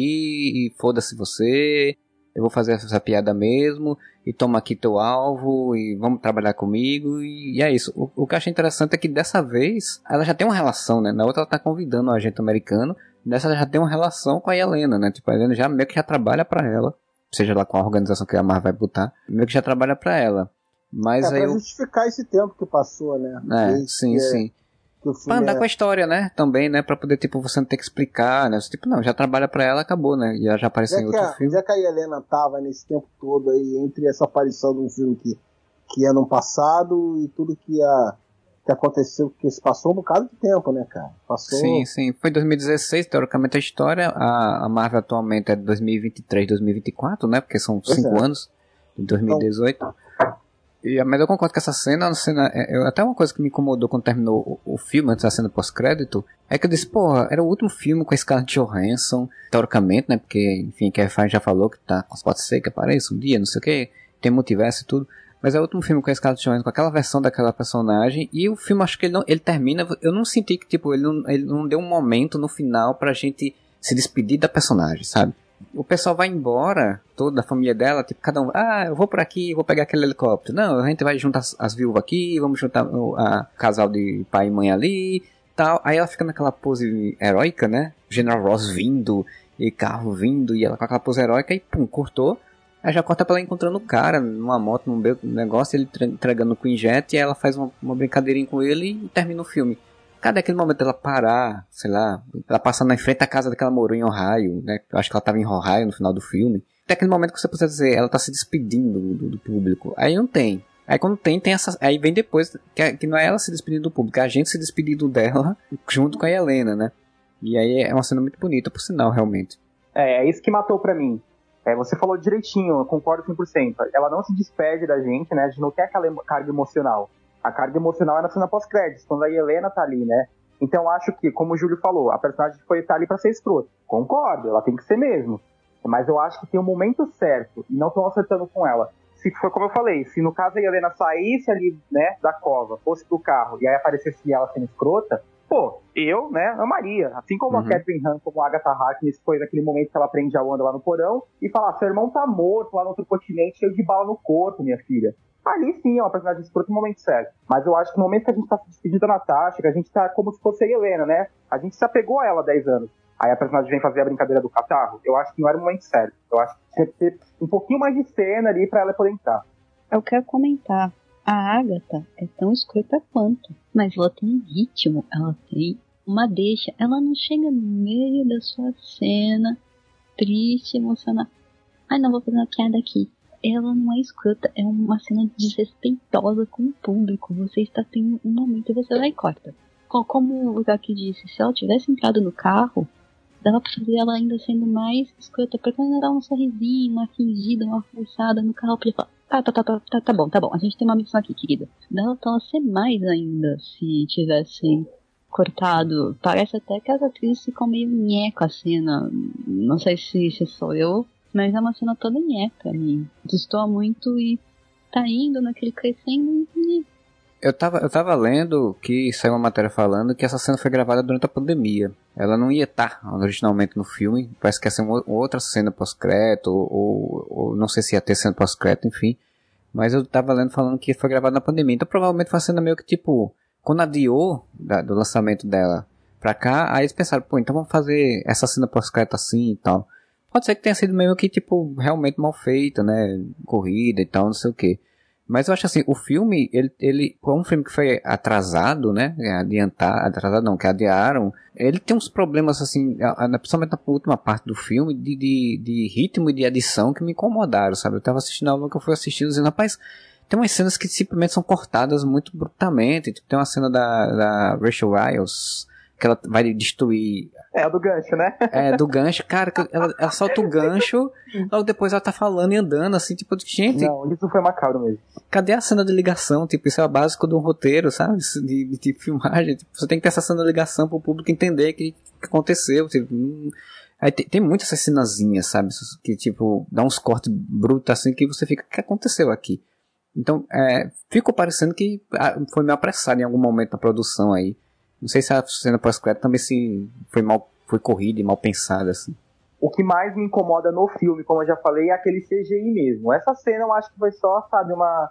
e foda-se você, eu vou fazer essa piada mesmo, e toma aqui teu alvo, e vamos trabalhar comigo, e, e é isso. O, o que eu achei interessante é que dessa vez, ela já tem uma relação, né? Na outra ela tá convidando o agente americano, nessa ela já tem uma relação com a Helena, né? Tipo, a Helena já meio que já trabalha pra ela, seja lá com a organização que a Marvel vai botar, meio que já trabalha pra ela. Mas É, aí pra eu... justificar esse tempo que passou, né? É, Desde sim, que- sim. Pra andar é- com a história, né? Também, né? Pra poder, tipo, você não ter que explicar, né? Você, tipo, não, já trabalha pra ela, acabou, né? E ela já apareceu Já em outro a, filme. já que a Helena tava nesse tempo todo aí, entre essa aparição de um filme que, que é no passado e tudo que, a, que aconteceu, que se passou um bocado de tempo, né, cara? Passou. Sim, sim. Foi 2016, teoricamente a história. A, a Marvel atualmente é de 2023, 2024, né? Porque são Pois cinco é. anos. De 2018. E, mas eu concordo que essa cena, é uma cena é, eu- até uma coisa que me incomodou quando terminou o, o filme, antes da cena pós-crédito, é que eu disse, porra, era o último filme com a Scarlett Johansson, teoricamente, né, porque, enfim, Kevin Feige já falou que tá, pode ser que apareça um dia, não sei o que, tem multiverso e tudo, mas é o último filme com a Scarlett Johansson, com aquela versão daquela personagem, e o filme, acho que ele, não, ele termina, eu não senti que, tipo, ele não, ele não deu um momento no final pra gente se despedir da personagem, sabe? O pessoal vai embora, toda a família dela, tipo, cada um, ah, eu vou por aqui, vou pegar aquele helicóptero. Não, a gente vai juntar as, as viúvas aqui, vamos juntar o a casal de pai e mãe ali, tal. Aí ela fica naquela pose heróica, né? General Ross vindo, e carro vindo, e ela com aquela pose heróica, e pum, cortou. Aí já corta pra ela encontrando o cara numa moto, num negócio, ele tre- entregando o Queen Jet, e ela faz uma, uma brincadeirinha com ele e termina o filme. Cadê aquele momento dela parar, sei lá, ela passando na frente da casa daquela morou em Ohio, né? Eu acho que ela tava em Ohio no final do filme. Até aquele momento que você precisa dizer, ela tá se despedindo do, do público. Aí não tem. Aí quando tem, tem essa. Aí vem depois, que, que não é ela se despedindo do público, é a gente se despedindo dela junto com a Helena, né? E aí é uma cena muito bonita, por sinal, realmente. É, é isso que matou pra mim. É, você falou direitinho, eu concordo 100%. Ela não se despede da gente, né? A gente não tem aquela carga emocional. A carga emocional é na cena pós-créditos, quando a Helena tá ali, né? Então acho que, como o Júlio falou, a personagem foi estar ali pra ser escrota. Concordo, ela tem que ser mesmo. Mas eu acho que tem o momento certo e não estão acertando com ela. Se foi como eu falei, se no caso a Helena saísse ali, né, da cova, fosse pro carro e aí aparecesse ela sendo escrota, pô, eu, né, amaria. Assim como Uhum. a Catherine Han, como a Agatha Harkness, foi naquele momento que ela prende a Wanda lá no porão e fala, seu irmão tá morto lá no outro continente, cheio de bala no corpo, minha filha. Ali sim é uma personagem escrota no momento certo. Mas eu acho que no momento que a gente tá se despedindo da Natasha, que a gente tá como se fosse a Helena, né? A gente se apegou a ela há 10 anos. Aí a personagem vem fazer a brincadeira do catarro. Eu acho que não era o momento certo. Eu acho que tinha que ter um pouquinho mais de cena ali pra ela poder entrar. Eu quero comentar. A Agatha é tão escrota quanto, mas ela tem um ritmo, ela tem uma deixa. Ela não chega no meio da sua cena, triste, emocionada. Ai, não vou fazer uma piada aqui. Ela não é escrota, é uma cena desrespeitosa com o público. Você está tendo um momento e você vai e corta. Co- Como o Zaki disse, se ela tivesse entrado no carro, dava pra fazer ela ainda sendo mais escrota, porque ela dá um sorrisinho, uma fingida, uma forçada no carro, pra falar, tá, tá, tá, tá, tá, tá bom, tá bom, a gente tem uma missão aqui, querida. Dava pra ela ser mais ainda, se tivesse cortado. Parece até que as atrizes ficam meio nheca a cena, não sei se, se sou eu, mas é uma cena toda nheca ali. Destoa muito e tá indo naquele crescendo e Eu tava, eu tava lendo que saiu uma matéria falando que essa cena foi gravada durante a pandemia. Ela não ia estar originalmente no filme. Parece que ia ser uma outra cena pós-crédito, ou, ou, ou não sei se ia ter cena pós-crédito, enfim. Mas eu tava lendo falando que foi gravada na pandemia. Então provavelmente foi uma cena meio que tipo, quando adiou da- do lançamento dela pra cá, aí eles pensaram, pô, então vamos fazer essa cena pós-crédito assim e tal. Pode ser que tenha sido meio que, tipo, realmente mal feita, né? Corrida e tal, não sei o que. Mas eu acho assim, o filme, ele, ele, como um filme que foi atrasado, né? Adiantar, atrasado não, que adiaram. Ele tem uns problemas, assim, principalmente na última parte do filme, de, de, de ritmo e de adição que me incomodaram, sabe? Eu tava assistindo algo que eu fui assistindo dizendo, rapaz, tem umas cenas que simplesmente são cortadas muito brutalmente. Tipo, tem uma cena da, da Rachel Riles, que ela vai destruir É, a do gancho, né? É, do gancho, cara, ela, ela solta o gancho, logo depois ela tá falando e andando, assim, tipo, gente, Não, isso foi macabro mesmo. cadê a cena de ligação? Tipo, isso é o básico de um roteiro, sabe? De, de, de filmagem. Tipo, você tem que ter essa cena de ligação pro público entender o que, que aconteceu. Tipo, hum. Aí tem, tem muitas essas cenazinhas, sabe? Que, tipo, dá uns cortes brutos assim que você fica, o que aconteceu aqui? Então, é, ficou parecendo que ah, foi meio apressado em algum momento na produção aí. Não sei se a cena pós-crédito também se foi mal, foi corrida e mal pensada, assim. O que mais me incomoda no filme, como eu já falei, é aquele CGI mesmo. Essa cena eu acho que foi só, sabe, uma,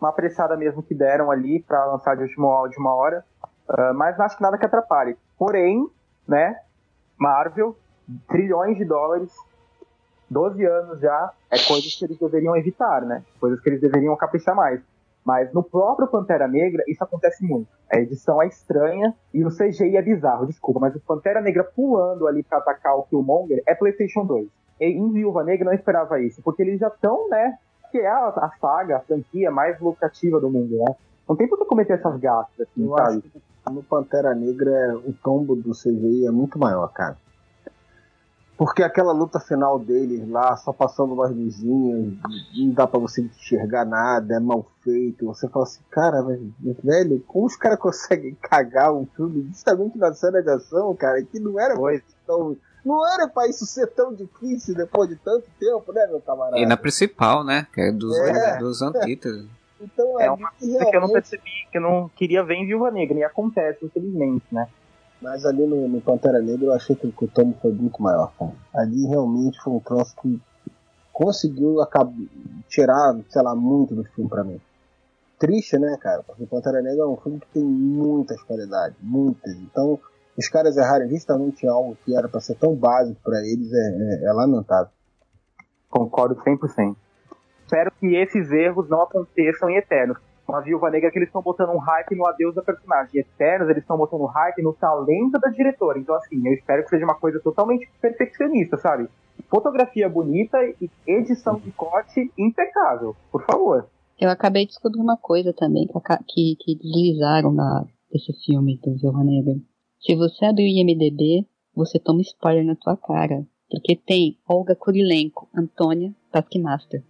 uma apressada mesmo que deram ali pra lançar de última, de uma hora. Ah, mas acho que nada que atrapalhe. Porém, né, Marvel, trilhões de dólares, 12 anos já, é coisas que eles deveriam evitar, né? Coisas que eles deveriam caprichar mais. Mas no próprio Pantera Negra, isso acontece muito. A edição é estranha e o CGI é bizarro, desculpa, mas o Pantera Negra pulando ali pra atacar o Killmonger é PlayStation 2. E em Viúva Negra não esperava isso, porque eles já estão, né? Que é a, a saga, a franquia mais lucrativa do mundo, né? Não tem por que cometer essas gastas, assim, Eu sabe? acho que no Pantera Negra o tombo do CGI é muito maior, cara. Porque aquela luta final deles lá, só passando umas luzinhas, não dá pra você enxergar nada, é mal feito. Você fala assim, cara, velho, como os caras conseguem cagar um filme justamente na cena de ação, cara, que não era pra isso tão. Não era pra isso ser tão difícil depois de tanto tempo, né, meu camarada? E na principal, né? Que é dos, É. dos antíteses. Então É uma coisa que eu não realmente percebi, que eu não queria ver em Viúva Negra, e acontece, infelizmente, né? Mas ali no, no Pantera Negra eu achei que o tombo foi muito maior, cara. Ali realmente foi um troço que conseguiu acab- tirar, sei lá, muito do filme pra mim. Triste, né, cara? Porque Pantera Negra é um filme que tem muitas qualidades, muitas. Então, os caras errarem justamente algo que era pra ser tão básico pra eles é, é- é lamentável. Concordo 100%. Espero que esses erros não aconteçam em Eternos. Uma Viúva Negra que eles estão botando um hype no adeus da personagem. Eternos, eles estão botando um hype no talento da diretora. Então, assim, eu espero que seja uma coisa totalmente perfeccionista, sabe? Fotografia bonita e edição de corte impecável. Por favor. Eu acabei de descobrir uma coisa também que, que deslizaram na, desse filme do Viúva Negra. Se você abrir o IMDB, você toma spoiler na tua cara. Porque tem Olga Kurilenko, Antônia Taskmaster.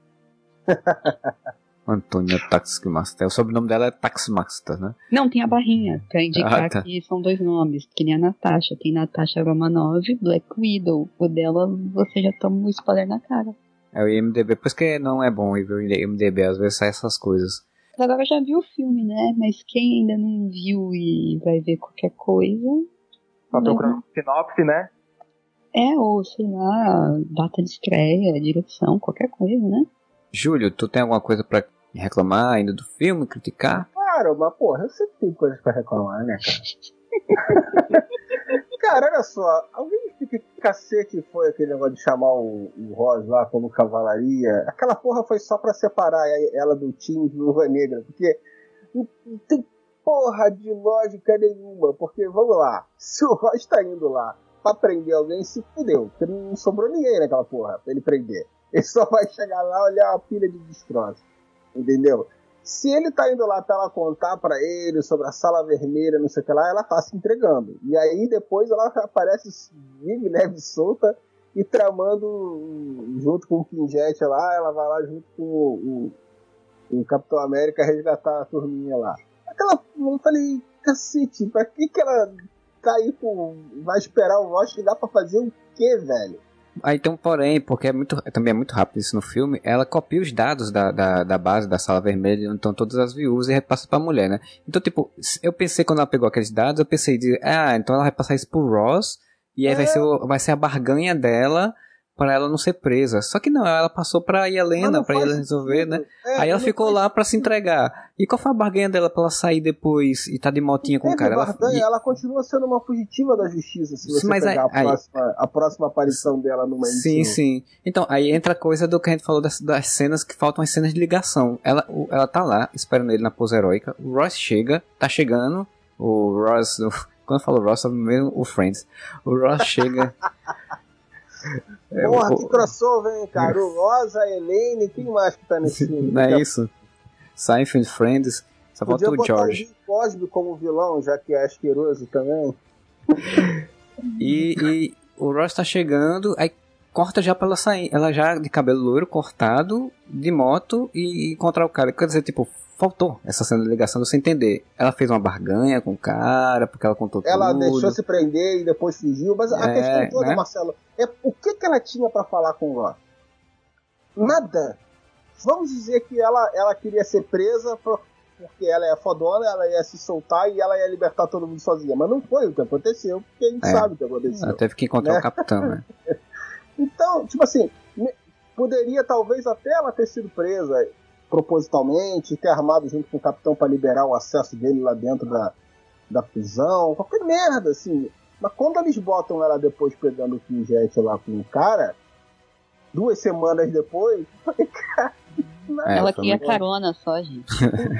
Antônia Taximaster. O sobrenome dela é Taximaster, né? Não, tem a barrinha, pra indicar Ah, tá. que são dois nomes, que nem a Natasha. Tem Natasha Romanov, Black Widow. O dela, você já toma um spoiler na cara. É o IMDB, por isso que não é bom ver o IMDB, às vezes sai essas coisas. Mas Agora já viu o filme, né? Mas quem ainda não viu e vai ver qualquer coisa, Só Uhum. procurando sinopse, né? é, ou sei lá, data de estreia, direção, qualquer coisa, né? Júlio, tu tem alguma coisa pra reclamar ainda do filme, criticar? Claro, mas porra, eu sempre tenho coisas pra reclamar, né, cara? cara, olha só, alguém que cacete foi aquele negócio de chamar o, o Ross lá como cavalaria? Aquela porra foi só pra separar ela do time de Viúva Negra, porque não, tem porra de lógica nenhuma, porque vamos lá, se o Ross tá indo lá pra prender alguém, se fudeu, porque não sobrou ninguém naquela porra pra ele prender. Ele só vai chegar lá olhar uma pilha de destroços, entendeu? Se ele tá indo lá pra ela contar pra ele sobre a sala vermelha, não sei o que lá, ela tá se entregando. E aí depois ela aparece vive, leve e solta e tramando junto com o Kinjet lá, ela vai lá junto com o, o, o Capitão América resgatar a turminha lá. Aquela. Eu falei, cacete, pra que que ela tá aí com. Vai esperar o Ross chegar pra fazer o quê, velho? Aí tem um porém, porque é muito, também é muito rápido isso no filme, ela copia os dados da, da, da base da sala vermelha, estão todas as viúvas, e repassa pra mulher, né? Então, tipo, eu pensei quando ela pegou aqueles dados, eu pensei de, ah, então ela vai passar isso pro Ross, e aí vai, ser, vai ser a barganha dela pra ela não ser presa. Só que não, ela passou pra Helena, faz ela resolver, né? É, aí ela ficou lá pra se entregar. E qual foi a barganha dela pra ela sair depois e tá de motinha com o cara? Ela, barganha, ela continua sendo uma fugitiva da justiça se você Mas pegar aí- a, próxima, a próxima aparição dela numa Sim, edição. sim. Então, aí entra a coisa do que a gente falou das, das cenas que faltam as cenas de ligação. Ela, o- ela tá lá, esperando ele na pose heróica. O Ross chega, tá chegando. O Ross, o- quando eu falo Ross, é mesmo o Friends. O Ross chega. É, Porra, o- que crossover, hein, cara? O Rosa, a Helene, quem mais que tá nesse filme? Não é isso? Seinfeld, Friends. Só falta o George. o Bill Cosby como vilão, já que é asqueroso também. E, e o Ross tá chegando, aí corta já pra ela sair. Ela já de cabelo loiro, cortado, de moto e encontrar o cara. Quer dizer, tipo, faltou essa cena de ligação de você entender. Ela fez uma barganha com o cara, porque ela contou Ela tudo. deixou se prender e depois fugiu, mas a É, questão toda, né? Marcelo, é o que, que ela tinha pra falar com o? Nada. Vamos dizer que ela, ela queria ser presa por- porque ela é fodona, ela ia se soltar e ela ia libertar todo mundo sozinha. Mas não foi o que aconteceu, porque a gente É. sabe o que aconteceu. Ela teve que encontrar Né? o capitão, né? Então, tipo assim, poderia talvez até ela ter sido presa propositalmente, ter armado junto com o capitão para liberar o acesso dele lá dentro da, da prisão, qualquer merda, assim. Mas quando eles botam ela depois pegando o Kinjet lá com o cara, duas semanas depois, eu falei, cara, É, Ela queria carona só, gente.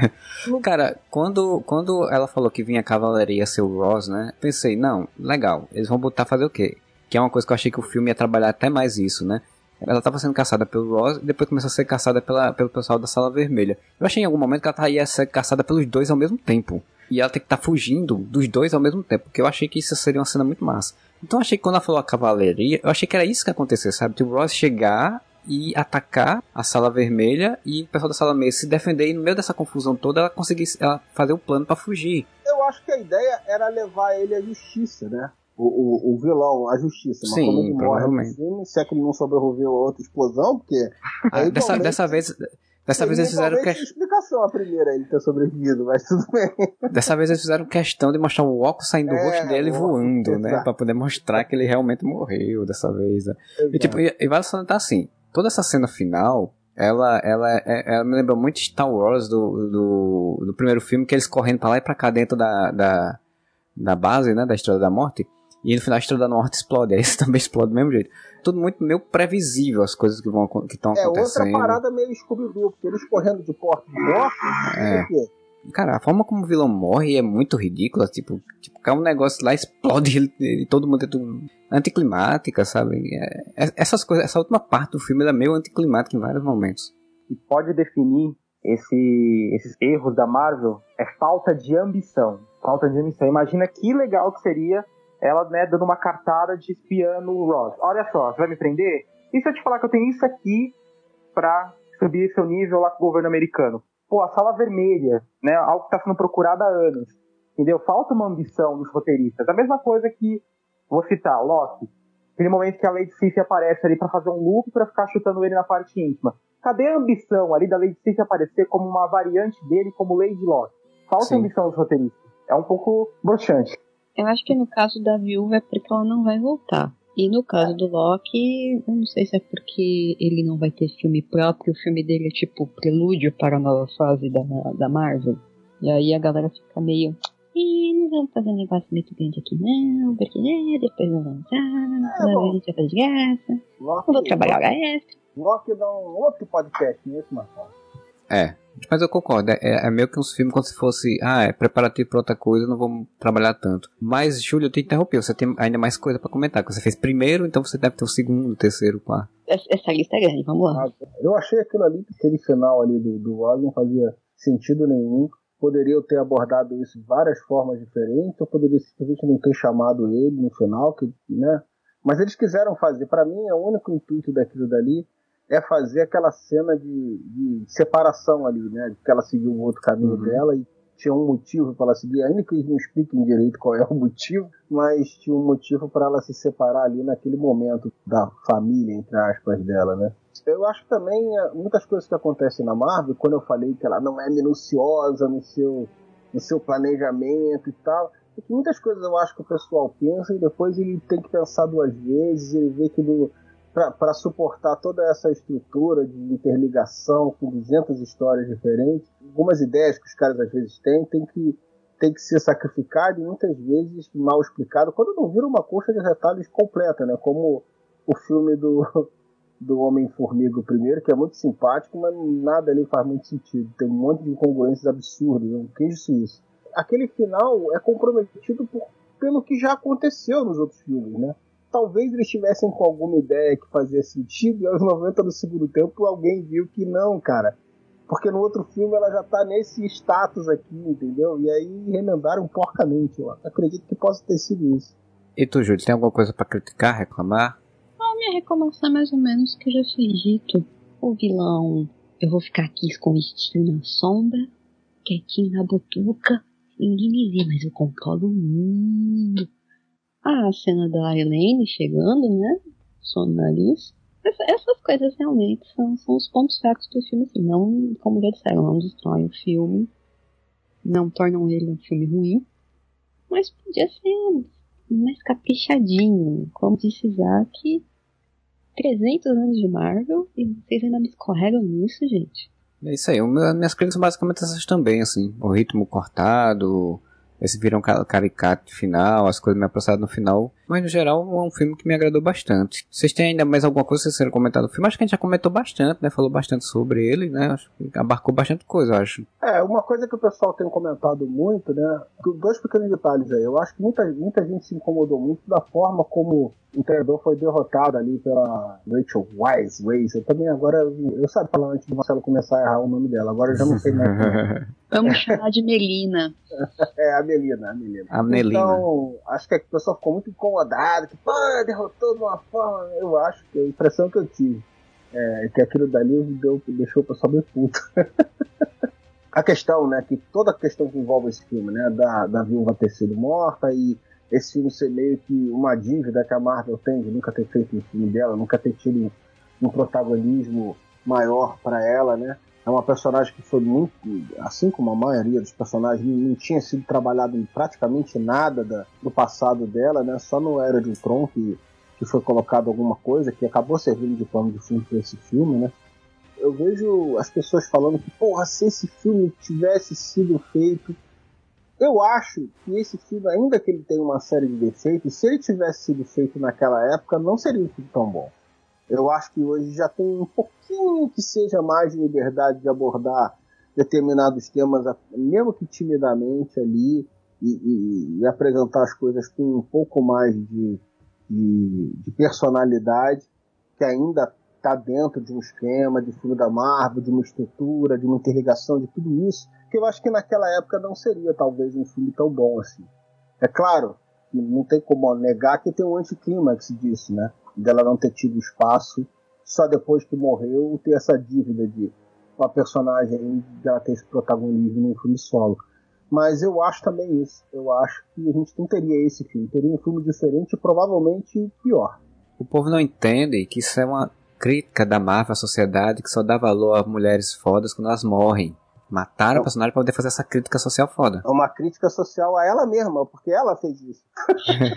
Cara, quando, quando ela falou que vinha a cavalaria ser o Ross, né? Pensei, não, legal, eles vão botar fazer o quê? Que é uma coisa que eu achei que o filme ia trabalhar até mais isso, né? Ela tava sendo caçada pelo Ross e depois começou a ser caçada pela, pelo pessoal da Sala Vermelha. Eu achei em algum momento que ela tá- ia ser caçada pelos dois ao mesmo tempo. E ela tem que estar fugindo dos dois ao mesmo tempo, porque eu achei que isso seria uma cena muito massa. Então eu achei que quando ela falou a cavalaria, eu achei que era isso que ia acontecer, sabe? Que o Ross chegar e atacar a Sala Vermelha e o pessoal da Sala Meia se defender e no meio dessa confusão toda ela conseguisse ela fazer o plano pra fugir. eu acho que a ideia era levar ele à justiça, né? O, o, o vilão, à justiça. Mas Sim, como ele morre no provavelmente. filme, se é que ele não sobreviveu a outra explosão, porque. Ah, dessa, dessa vez, dessa vez eles fizeram que, explicação a primeira ele ter sobrevivido, mas tudo bem. dessa vez eles fizeram questão de mostrar o óculos saindo do É, rosto dele voando, né, exato. Pra poder mostrar que ele realmente morreu dessa vez. né? E tipo, e, e vale salientar assim, toda essa cena final, ela, ela, é- ela me lembra muito Star Wars do, do, do primeiro filme, que eles correndo pra lá e pra cá dentro da, da, da base, né, da Estrela da Morte, e no final a Estrela da Morte explode, aí esse também explode do mesmo jeito. Tudo muito meio previsível as coisas que vão que estão É outra acontecendo. parada meio Scooby-Doo, porque eles correndo de porta em porta, É. Cara, a forma como o vilão morre é muito ridícula. Tipo, tipo cai um negócio lá, explode e todo mundo é tudo anticlimática, sabe? É- é- essas coisas, essa última parte do filme é meio anticlimática em vários momentos. que pode definir esse- esses erros da Marvel é falta de ambição. Falta de ambição. Imagina que legal que seria ela, né, dando uma cartada de espiã no Ross. Olha só, você vai me prender? E se eu te falar que eu tenho isso aqui pra subir seu nível lá com o governo americano? Pô, a sala vermelha, né, algo que tá sendo procurado há anos. Entendeu? Falta uma ambição dos roteiristas. A mesma coisa que, vou citar, Loki. Aquele momento que a Lady Sif aparece ali pra fazer um loop pra ficar chutando ele na parte íntima. Cadê a ambição ali da Lady Sif aparecer como uma variante dele como Lady Locke? Falta Sim. ambição dos roteiristas. É um pouco broxante. Eu acho que no caso da viúva é porque ela não vai voltar. E no caso do Loki, eu não sei se é porque ele não vai ter filme próprio, o filme dele é tipo prelúdio para a nova fase da, da Marvel. E aí a galera fica meio. Ih, não vamos fazer um negócio muito grande aqui não, porque né, depois não vamos usar, É, bom. a gente vai fazer de graça, Loki, não vou trabalhar hora extra. Loki dá um outro podcast, não é isso, Marcelo? É. Mas eu concordo, é, é meio que uns filmes como se fosse, ah, é preparativo pra outra coisa, não vamos trabalhar tanto. Mas, Júlio, eu te interrompi, você tem ainda mais coisa pra comentar, que você fez primeiro, então você deve ter o segundo, o terceiro, o quarto. Essa, essa lista é grande, vamos lá. Ah, Eu achei aquilo ali, aquele final ali do, do Ross não fazia sentido nenhum. Poderiam ter abordado isso de várias formas diferentes, ou poderia simplesmente não ter chamado ele no final, que, né? Mas eles quiseram fazer. Para mim, o único intuito daquilo dali é fazer aquela cena de, de separação ali, né? Que ela seguiu o outro caminho Uhum. dela e tinha um motivo para ela seguir, ainda que eles não expliquem direito qual é o motivo, mas tinha um motivo para ela se separar ali naquele momento da família, entre aspas, dela, né? Eu acho também eh, muitas coisas que acontecem na Marvel, quando eu falei que ela não é minuciosa no seu, no seu planejamento e tal, é que muitas coisas eu acho que o pessoal pensa e depois ele tem que pensar duas vezes, ele vê que para suportar toda essa estrutura de interligação com 200 histórias diferentes, algumas ideias que os caras às vezes têm, tem que, tem que ser sacrificado e muitas vezes mal explicado, quando não vira uma coxa de retalhos completa, né? Como o filme do, do Homem-Formiga primeiro, que é muito simpático, mas nada ali faz muito sentido. Tem um monte de incongruências absurdas, um queijo suíço. Aquele final é comprometido por, pelo que já aconteceu nos outros filmes, né? Talvez eles estivessem com alguma ideia que fazia sentido e aos 90 do segundo tempo alguém viu que não, cara. Porque no outro filme ela já tá nesse status aqui, entendeu? E aí remendaram porcamente. Eu acredito que possa ter sido isso. E tu, Júlio, tem alguma coisa pra criticar, reclamar? A minha reclamação é mais ou menos que já foi dito. O vilão, eu vou ficar aqui escondidinho na sombra, quietinho na botuca, ninguém me vê, mas eu controlo o mundo. A cena da Elaine chegando, né? Som no nariz. Essa- essas coisas realmente são, são os pontos fracos do filme, assim. Não, como já disseram, não destroem o filme. Não tornam ele um filme ruim. Mas podia ser mais caprichadinho. Como disse Isaac, 300 anos de Marvel e vocês ainda me escorregam nisso, gente. É isso aí, minhas críticas basicamente essas também, assim. O ritmo cortado, esse viram ca- caricato final, as coisas me aproximaram no final. Mas no geral é um filme que me agradou bastante. Vocês têm ainda mais alguma coisa que vocês querem comentar do filme? Acho que a gente já comentou bastante, né? Falou bastante sobre ele, né? Acho que abarcou bastante coisa, eu acho. É, uma coisa que o pessoal tem comentado muito, né? Dois pequenos detalhes aí. Eu acho que muita, muita gente se incomodou muito da forma como o treinador foi derrotado ali pela Rachel Wise. Wise. Eu também agora, eu sabia falar antes do Marcelo começar a errar o nome dela, agora eu já não sei mais. Vamos chamar de Melina. É, a Melina, a Melina. A Melina. Então, acho que a pessoa ficou muito incomodada, que, pô, derrotou de uma forma. Eu acho que a impressão que eu tive é que aquilo dali deu, deixou o pessoal bem puto. a questão, né, que toda a questão que envolve esse filme, né, da, da viúva ter sido morta e esse filme ser meio que uma dívida que a Marvel tem de nunca ter feito um filme dela, nunca ter tido um, um protagonismo maior para ela, né? É uma personagem que foi muito, assim como a maioria dos personagens, não tinha sido trabalhado em praticamente nada da- do passado dela, né? Só no Era de Ultron que, que foi colocado alguma coisa que acabou servindo de pano de fundo para esse filme, né? Eu vejo as pessoas falando que, porra, se esse filme tivesse sido feito. Eu acho que esse filme, ainda que ele tenha uma série de defeitos, se ele tivesse sido feito naquela época, não seria um filme tão bom. Eu acho que hoje já tem um pouquinho que seja mais de liberdade de abordar determinados temas, mesmo que timidamente ali, e, e- e apresentar as coisas com um pouco mais de, de, de personalidade, que ainda está dentro de um esquema de filme da Marvel, de uma estrutura, de uma interligação de tudo isso, que eu acho que naquela época não seria talvez um filme tão bom assim. É claro que não tem como negar que tem um anticlímax disso, né? Dela não ter tido espaço só depois que morreu ter essa dívida de uma personagem dela ter esse protagonismo num filme solo. Mas eu acho também isso. Eu acho que a gente não teria esse filme. Teria um filme diferente e provavelmente pior. O povo não entende que isso é uma crítica da Marvel à sociedade que só dá valor a mulheres fodas quando elas morrem. Mataram o personagem pra poder fazer essa crítica social foda. É uma crítica social a ela mesma, porque ela fez isso.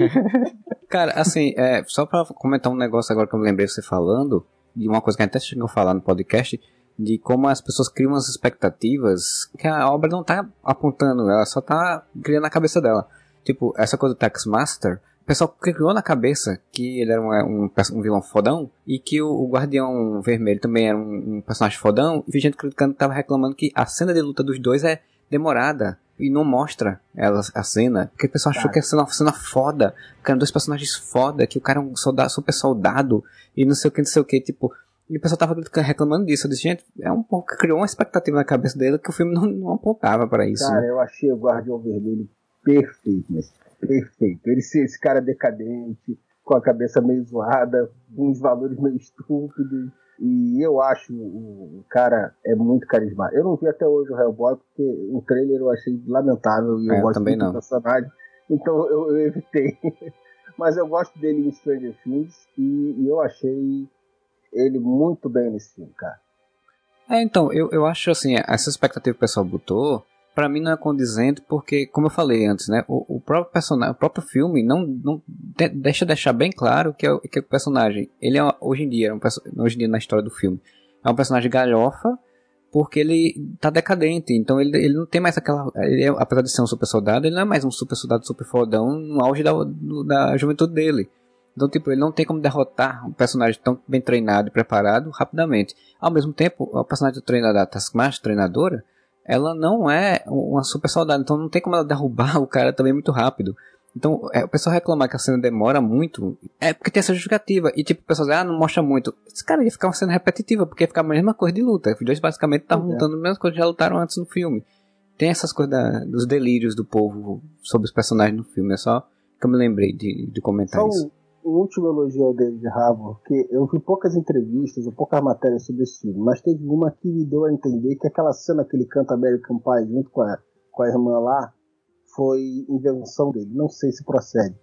Cara, assim, é, só pra comentar um negócio agora que eu lembrei você falando, de uma coisa que a gente até chegou a falar no podcast, de como as pessoas criam umas expectativas que a obra não tá apontando, ela só tá criando na cabeça dela. Tipo, essa coisa do Taxmaster, o pessoal criou na cabeça que ele era um, um, perso- um vilão fodão e que o, o Guardião Vermelho também era um, um personagem fodão. E vi gente criticando tava reclamando que a cena de luta dos dois é demorada e não mostra ela, a cena. Porque o pessoal achou que ia ser uma cena foda, que eram dois personagens foda, que o cara é um soldado, super soldado e não sei o que, não sei o que, tipo. E o pessoal tava reclamando disso. Eu disse, gente, é um pouco. Criou uma expectativa na cabeça dele que o filme não, não apontava pra isso. Cara, né? eu achei o Guardião Vermelho perfeito, mas perfeito. Ele esse cara decadente, com a cabeça meio zoada, com uns valores meio estúpidos. E eu acho o, cara é muito carismático. Eu não vi até hoje o Hellboy, porque o trailer eu achei lamentável e É, eu gosto muito do personagem. Então eu, eu evitei. Mas eu gosto dele em Stranger Things e, e eu achei ele muito bem nesse filme, cara. É, então, eu, eu acho assim, essa expectativa que o pessoal botou, pra mim não é condizente, porque, como eu falei antes, né, o, o próprio personagem, o próprio filme não, não de- deixa deixar bem claro que, é o- que o personagem, ele é, hoje em dia, é um hoje em dia na história do filme, é um personagem galhofa, porque ele tá decadente, então ele, ele não tem mais aquela, ele é- apesar de ser um super soldado, ele não é mais um super soldado super fodão no auge da, da juventude dele. Então, tipo, ele não tem como derrotar um personagem tão bem treinado e preparado rapidamente. Ao mesmo tempo, a personagem do treinador, da Taskmaster, treinadora, ela não é uma super soldado, então não tem como ela derrubar o cara também muito rápido. Então, é, o pessoal reclamar que a cena demora muito, é porque tem essa justificativa. E tipo, o pessoal diz, ah, não mostra muito. Esse cara ia ficar uma cena repetitiva, porque ia ficar a mesma coisa de luta. Os dois basicamente estavam é. lutando a mesma coisa que já lutaram antes no filme. Tem essas coisas da- dos delírios do povo sobre os personagens no filme. É só que eu me lembrei de, de comentar Só isso. Um, último elogio ao David Harbour, que eu vi poucas entrevistas ou poucas matérias sobre esse filme, mas teve uma que me deu a entender que aquela cena que ele canta American Pie junto com a, com a irmã lá foi invenção dele. Não sei se procede.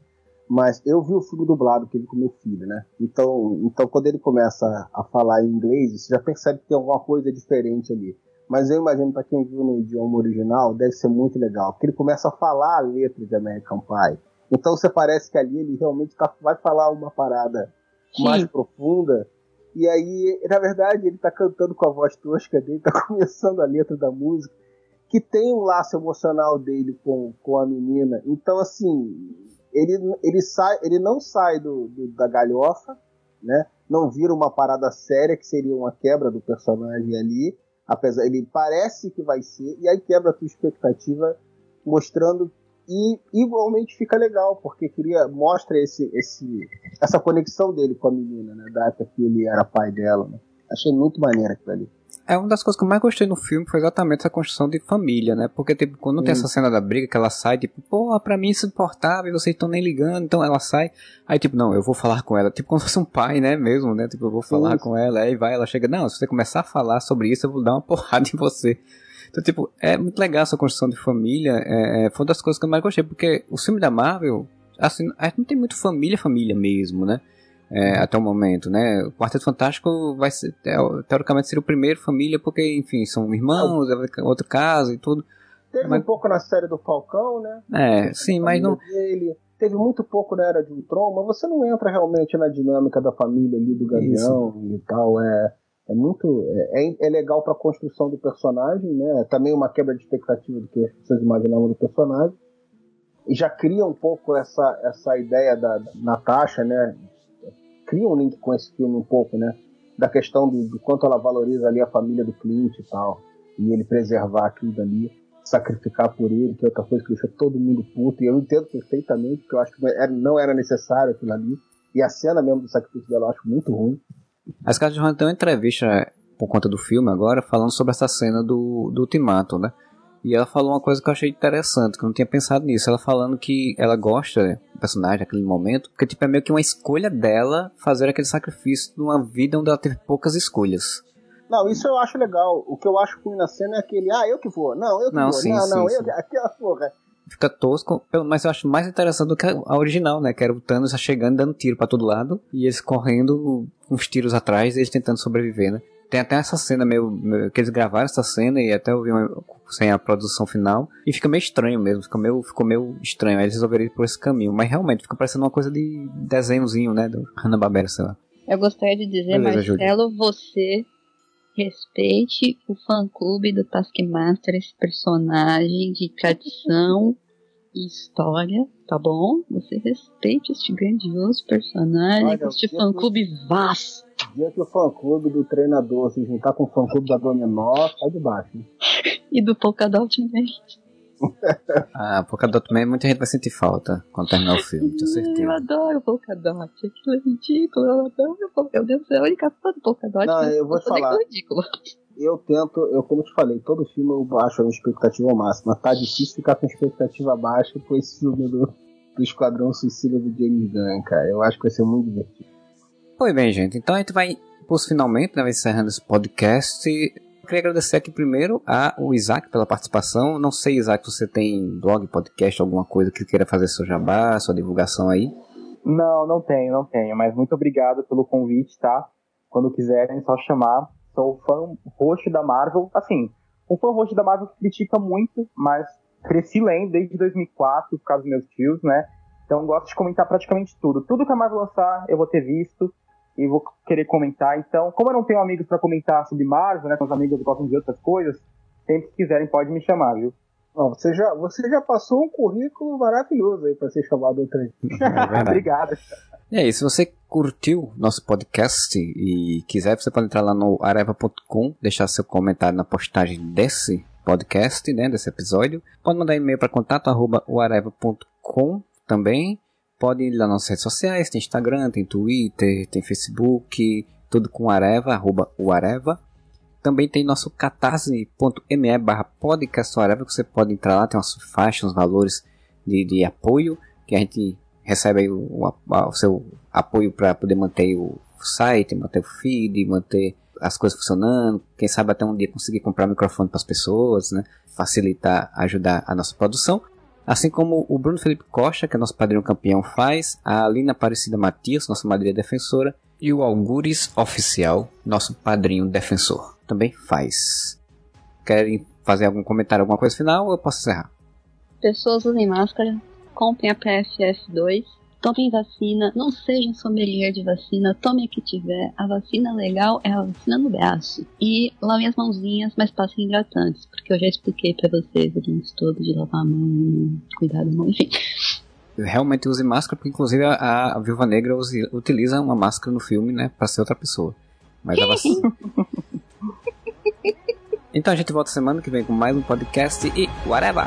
Mas eu vi o filme dublado que ele com meu filho, né? Então, então quando ele começa a falar em inglês, você já percebe que tem alguma coisa diferente ali. Mas eu imagino para quem viu no idioma original, deve ser muito legal, porque ele começa a falar a letra de American Pie. Então você parece que ali ele realmente tá, vai falar uma parada Sim. mais profunda. E aí, na verdade, ele tá cantando com a voz tosca dele, tá começando a letra da música, que tem um laço emocional dele com, com a menina. Então, assim, ele, ele, sai, ele não sai do, do- da galhofa, né? Não vira uma parada séria, que seria uma quebra do personagem ali. Apesar, ele parece que vai ser, e aí quebra a tua expectativa, mostrando e igualmente fica legal, porque queria mostra esse, esse, essa conexão dele com a menina, né? Da época que ele era pai dela, né? Achei muito maneiro aquilo ali. É uma das coisas que eu mais gostei no filme foi exatamente essa construção de família, né? Porque tipo, quando tem Sim. essa cena da briga que ela sai, tipo, pô, pra mim isso é importável, vocês estão nem ligando, então ela sai. Aí, tipo, não, eu vou falar com ela, tipo, como se fosse um pai, né? Mesmo, né? Tipo, eu vou falar Sim. com ela, aí vai, ela chega, não, se você começar a falar sobre isso, eu vou dar uma porrada em você. Então, tipo, é muito legal essa construção de família, é, é, foi uma das coisas que eu mais gostei, porque o filme da Marvel, assim, a gente não tem muito família, família mesmo, né? É, até o momento, né? O Quarteto Fantástico vai ser, teo- teoricamente seria o primeiro família, porque, enfim, são irmãos, é outro caso e tudo. Teve Mas- um pouco na série do Falcão, né? É, sim, mas não. Dele. Teve muito pouco na Era de Ultron, mas você não entra realmente na dinâmica da família ali do Gavião e tal. É, é muito. É, é- é legal pra construção do personagem, né? É Também uma quebra de expectativa do que as pessoas imaginavam do personagem. E já cria um pouco essa, essa ideia da, da Natasha, né? Cria um link com esse filme um pouco, né? Da questão do, do quanto ela valoriza ali a família do Clint e tal. E ele preservar aquilo dali sacrificar por ele, que é outra coisa que deixa todo mundo puto, e eu entendo perfeitamente, porque eu acho que não era necessário aquilo ali, e a cena mesmo do sacrifício dela eu acho muito ruim. A Scarlett Johansson deu uma entrevista por conta do filme agora, falando sobre essa cena do, do Ultimato, né? E ela falou uma coisa que eu achei interessante, que eu não tinha pensado nisso. Ela falando que ela gosta do personagem naquele momento, porque tipo, é meio que uma escolha dela fazer aquele sacrifício numa vida onde ela teve poucas escolhas. Não, isso eu acho legal. O que eu acho ruim na cena é aquele, ah, eu que vou. Não, eu que Não, vou. sim, não, sim, não, sim. eu que- aquela porra. Fica tosco, mas eu acho mais interessante do que a original, né? Que era o Thanos chegando dando tiro pra todo lado, e eles correndo uns tiros atrás, eles tentando sobreviver, né? Tem até essa cena meio, meio- que eles gravaram essa cena e até eu vi uma- sem a produção final e fica meio estranho mesmo, fica meio, ficou meio estranho. Aí eles resolveram ir por esse caminho, mas realmente fica parecendo uma coisa de desenhozinho, né, do Hanna Barbera, sei lá. Eu gostaria de dizer, Beleza, Júlia. Marcelo, você respeite o fã-clube do Taskmaster, esse personagem de tradição e história, tá bom? Você respeite este grandioso personagem, Olha, este fã-clube vasto. O dia que o fã-clube do treinador se juntar com o fã-clube da Dominó, sai de baixo. né? E do Polkadot também. Ah, Polkadot Man, muita gente vai sentir falta quando terminar o filme, tenho Eu certeza. adoro o Polkadot. Aquilo é ridículo. Eu adoro Polkadot. Eu devo ser a única fã do Polkadot. Não, mas eu vou te falar. ridículo. Eu tento, eu como te falei, todo filme eu baixo a minha expectativa máxima. Tá difícil ficar com expectativa baixa com esse filme do, do Esquadrão Suicida do James Gunn, cara. Eu acho que vai ser muito divertido. Pois bem, gente, então a gente vai pros finalmente, né, vai encerrando esse podcast. Queria agradecer aqui primeiro ao Isaac pela participação. Não sei, Isaac, se você tem blog, podcast, alguma coisa que queira fazer seu jabá, sua divulgação aí. Não, não tenho, não tenho. Mas muito obrigado pelo convite, tá? Quando quiserem, só chamar. Sou fã roxo da Marvel. Assim, um fã roxo da Marvel critica muito, mas cresci lendo desde 2004 por causa dos meus tios, né? Então gosto de comentar praticamente tudo. Tudo que a Marvel lançar, eu vou ter visto e vou querer comentar. Então, como eu não tenho amigos pra comentar sobre Marvel, né? Com os amigos que gostam de outras coisas, sempre que quiserem pode me chamar, viu? Ó, você, já, você já passou um currículo maravilhoso aí pra ser chamado outra vez. É. Obrigado. E aí, se você curtiu nosso podcast e quiser, você pode entrar lá no areva.com, deixar seu comentário na postagem desse podcast, né, desse episódio. Pode mandar e-mail para contato arroba oareva.com também. Pode ir lá nas nossas redes sociais, tem Instagram, tem Twitter, tem Facebook, tudo com areva, arroba o areva. Também tem nosso catarse.me barra podcast Areva, que você pode entrar lá, tem umas faixas, uns valores de, de apoio que a gente recebe o, o, o seu apoio para poder manter o site, manter o feed, manter as coisas funcionando, quem sabe até um dia conseguir comprar microfone para as pessoas, né? Facilitar, ajudar a nossa produção. Assim como o Bruno Felipe Costa, que é nosso padrinho campeão, faz, a Alina Aparecida Matias, nossa madrinha defensora, e o Algures Oficial, nosso padrinho defensor, também faz. Querem fazer algum comentário, alguma coisa final ou eu posso encerrar? Pessoas usem máscara, comprem a PFF2, tomem vacina, não sejam sommelier de vacina, tome a que tiver. A vacina legal é a vacina no braço. E lavem as mãozinhas, mas passem hidratantes, porque eu já expliquei para vocês o lance todo de lavar a mão, cuidar da mão, enfim. Realmente use máscara, porque inclusive a, a Viúva Negra usi- utiliza uma máscara no filme, né, para ser outra pessoa. Mas a vacina... Então a gente volta semana que vem com mais um podcast e whatever!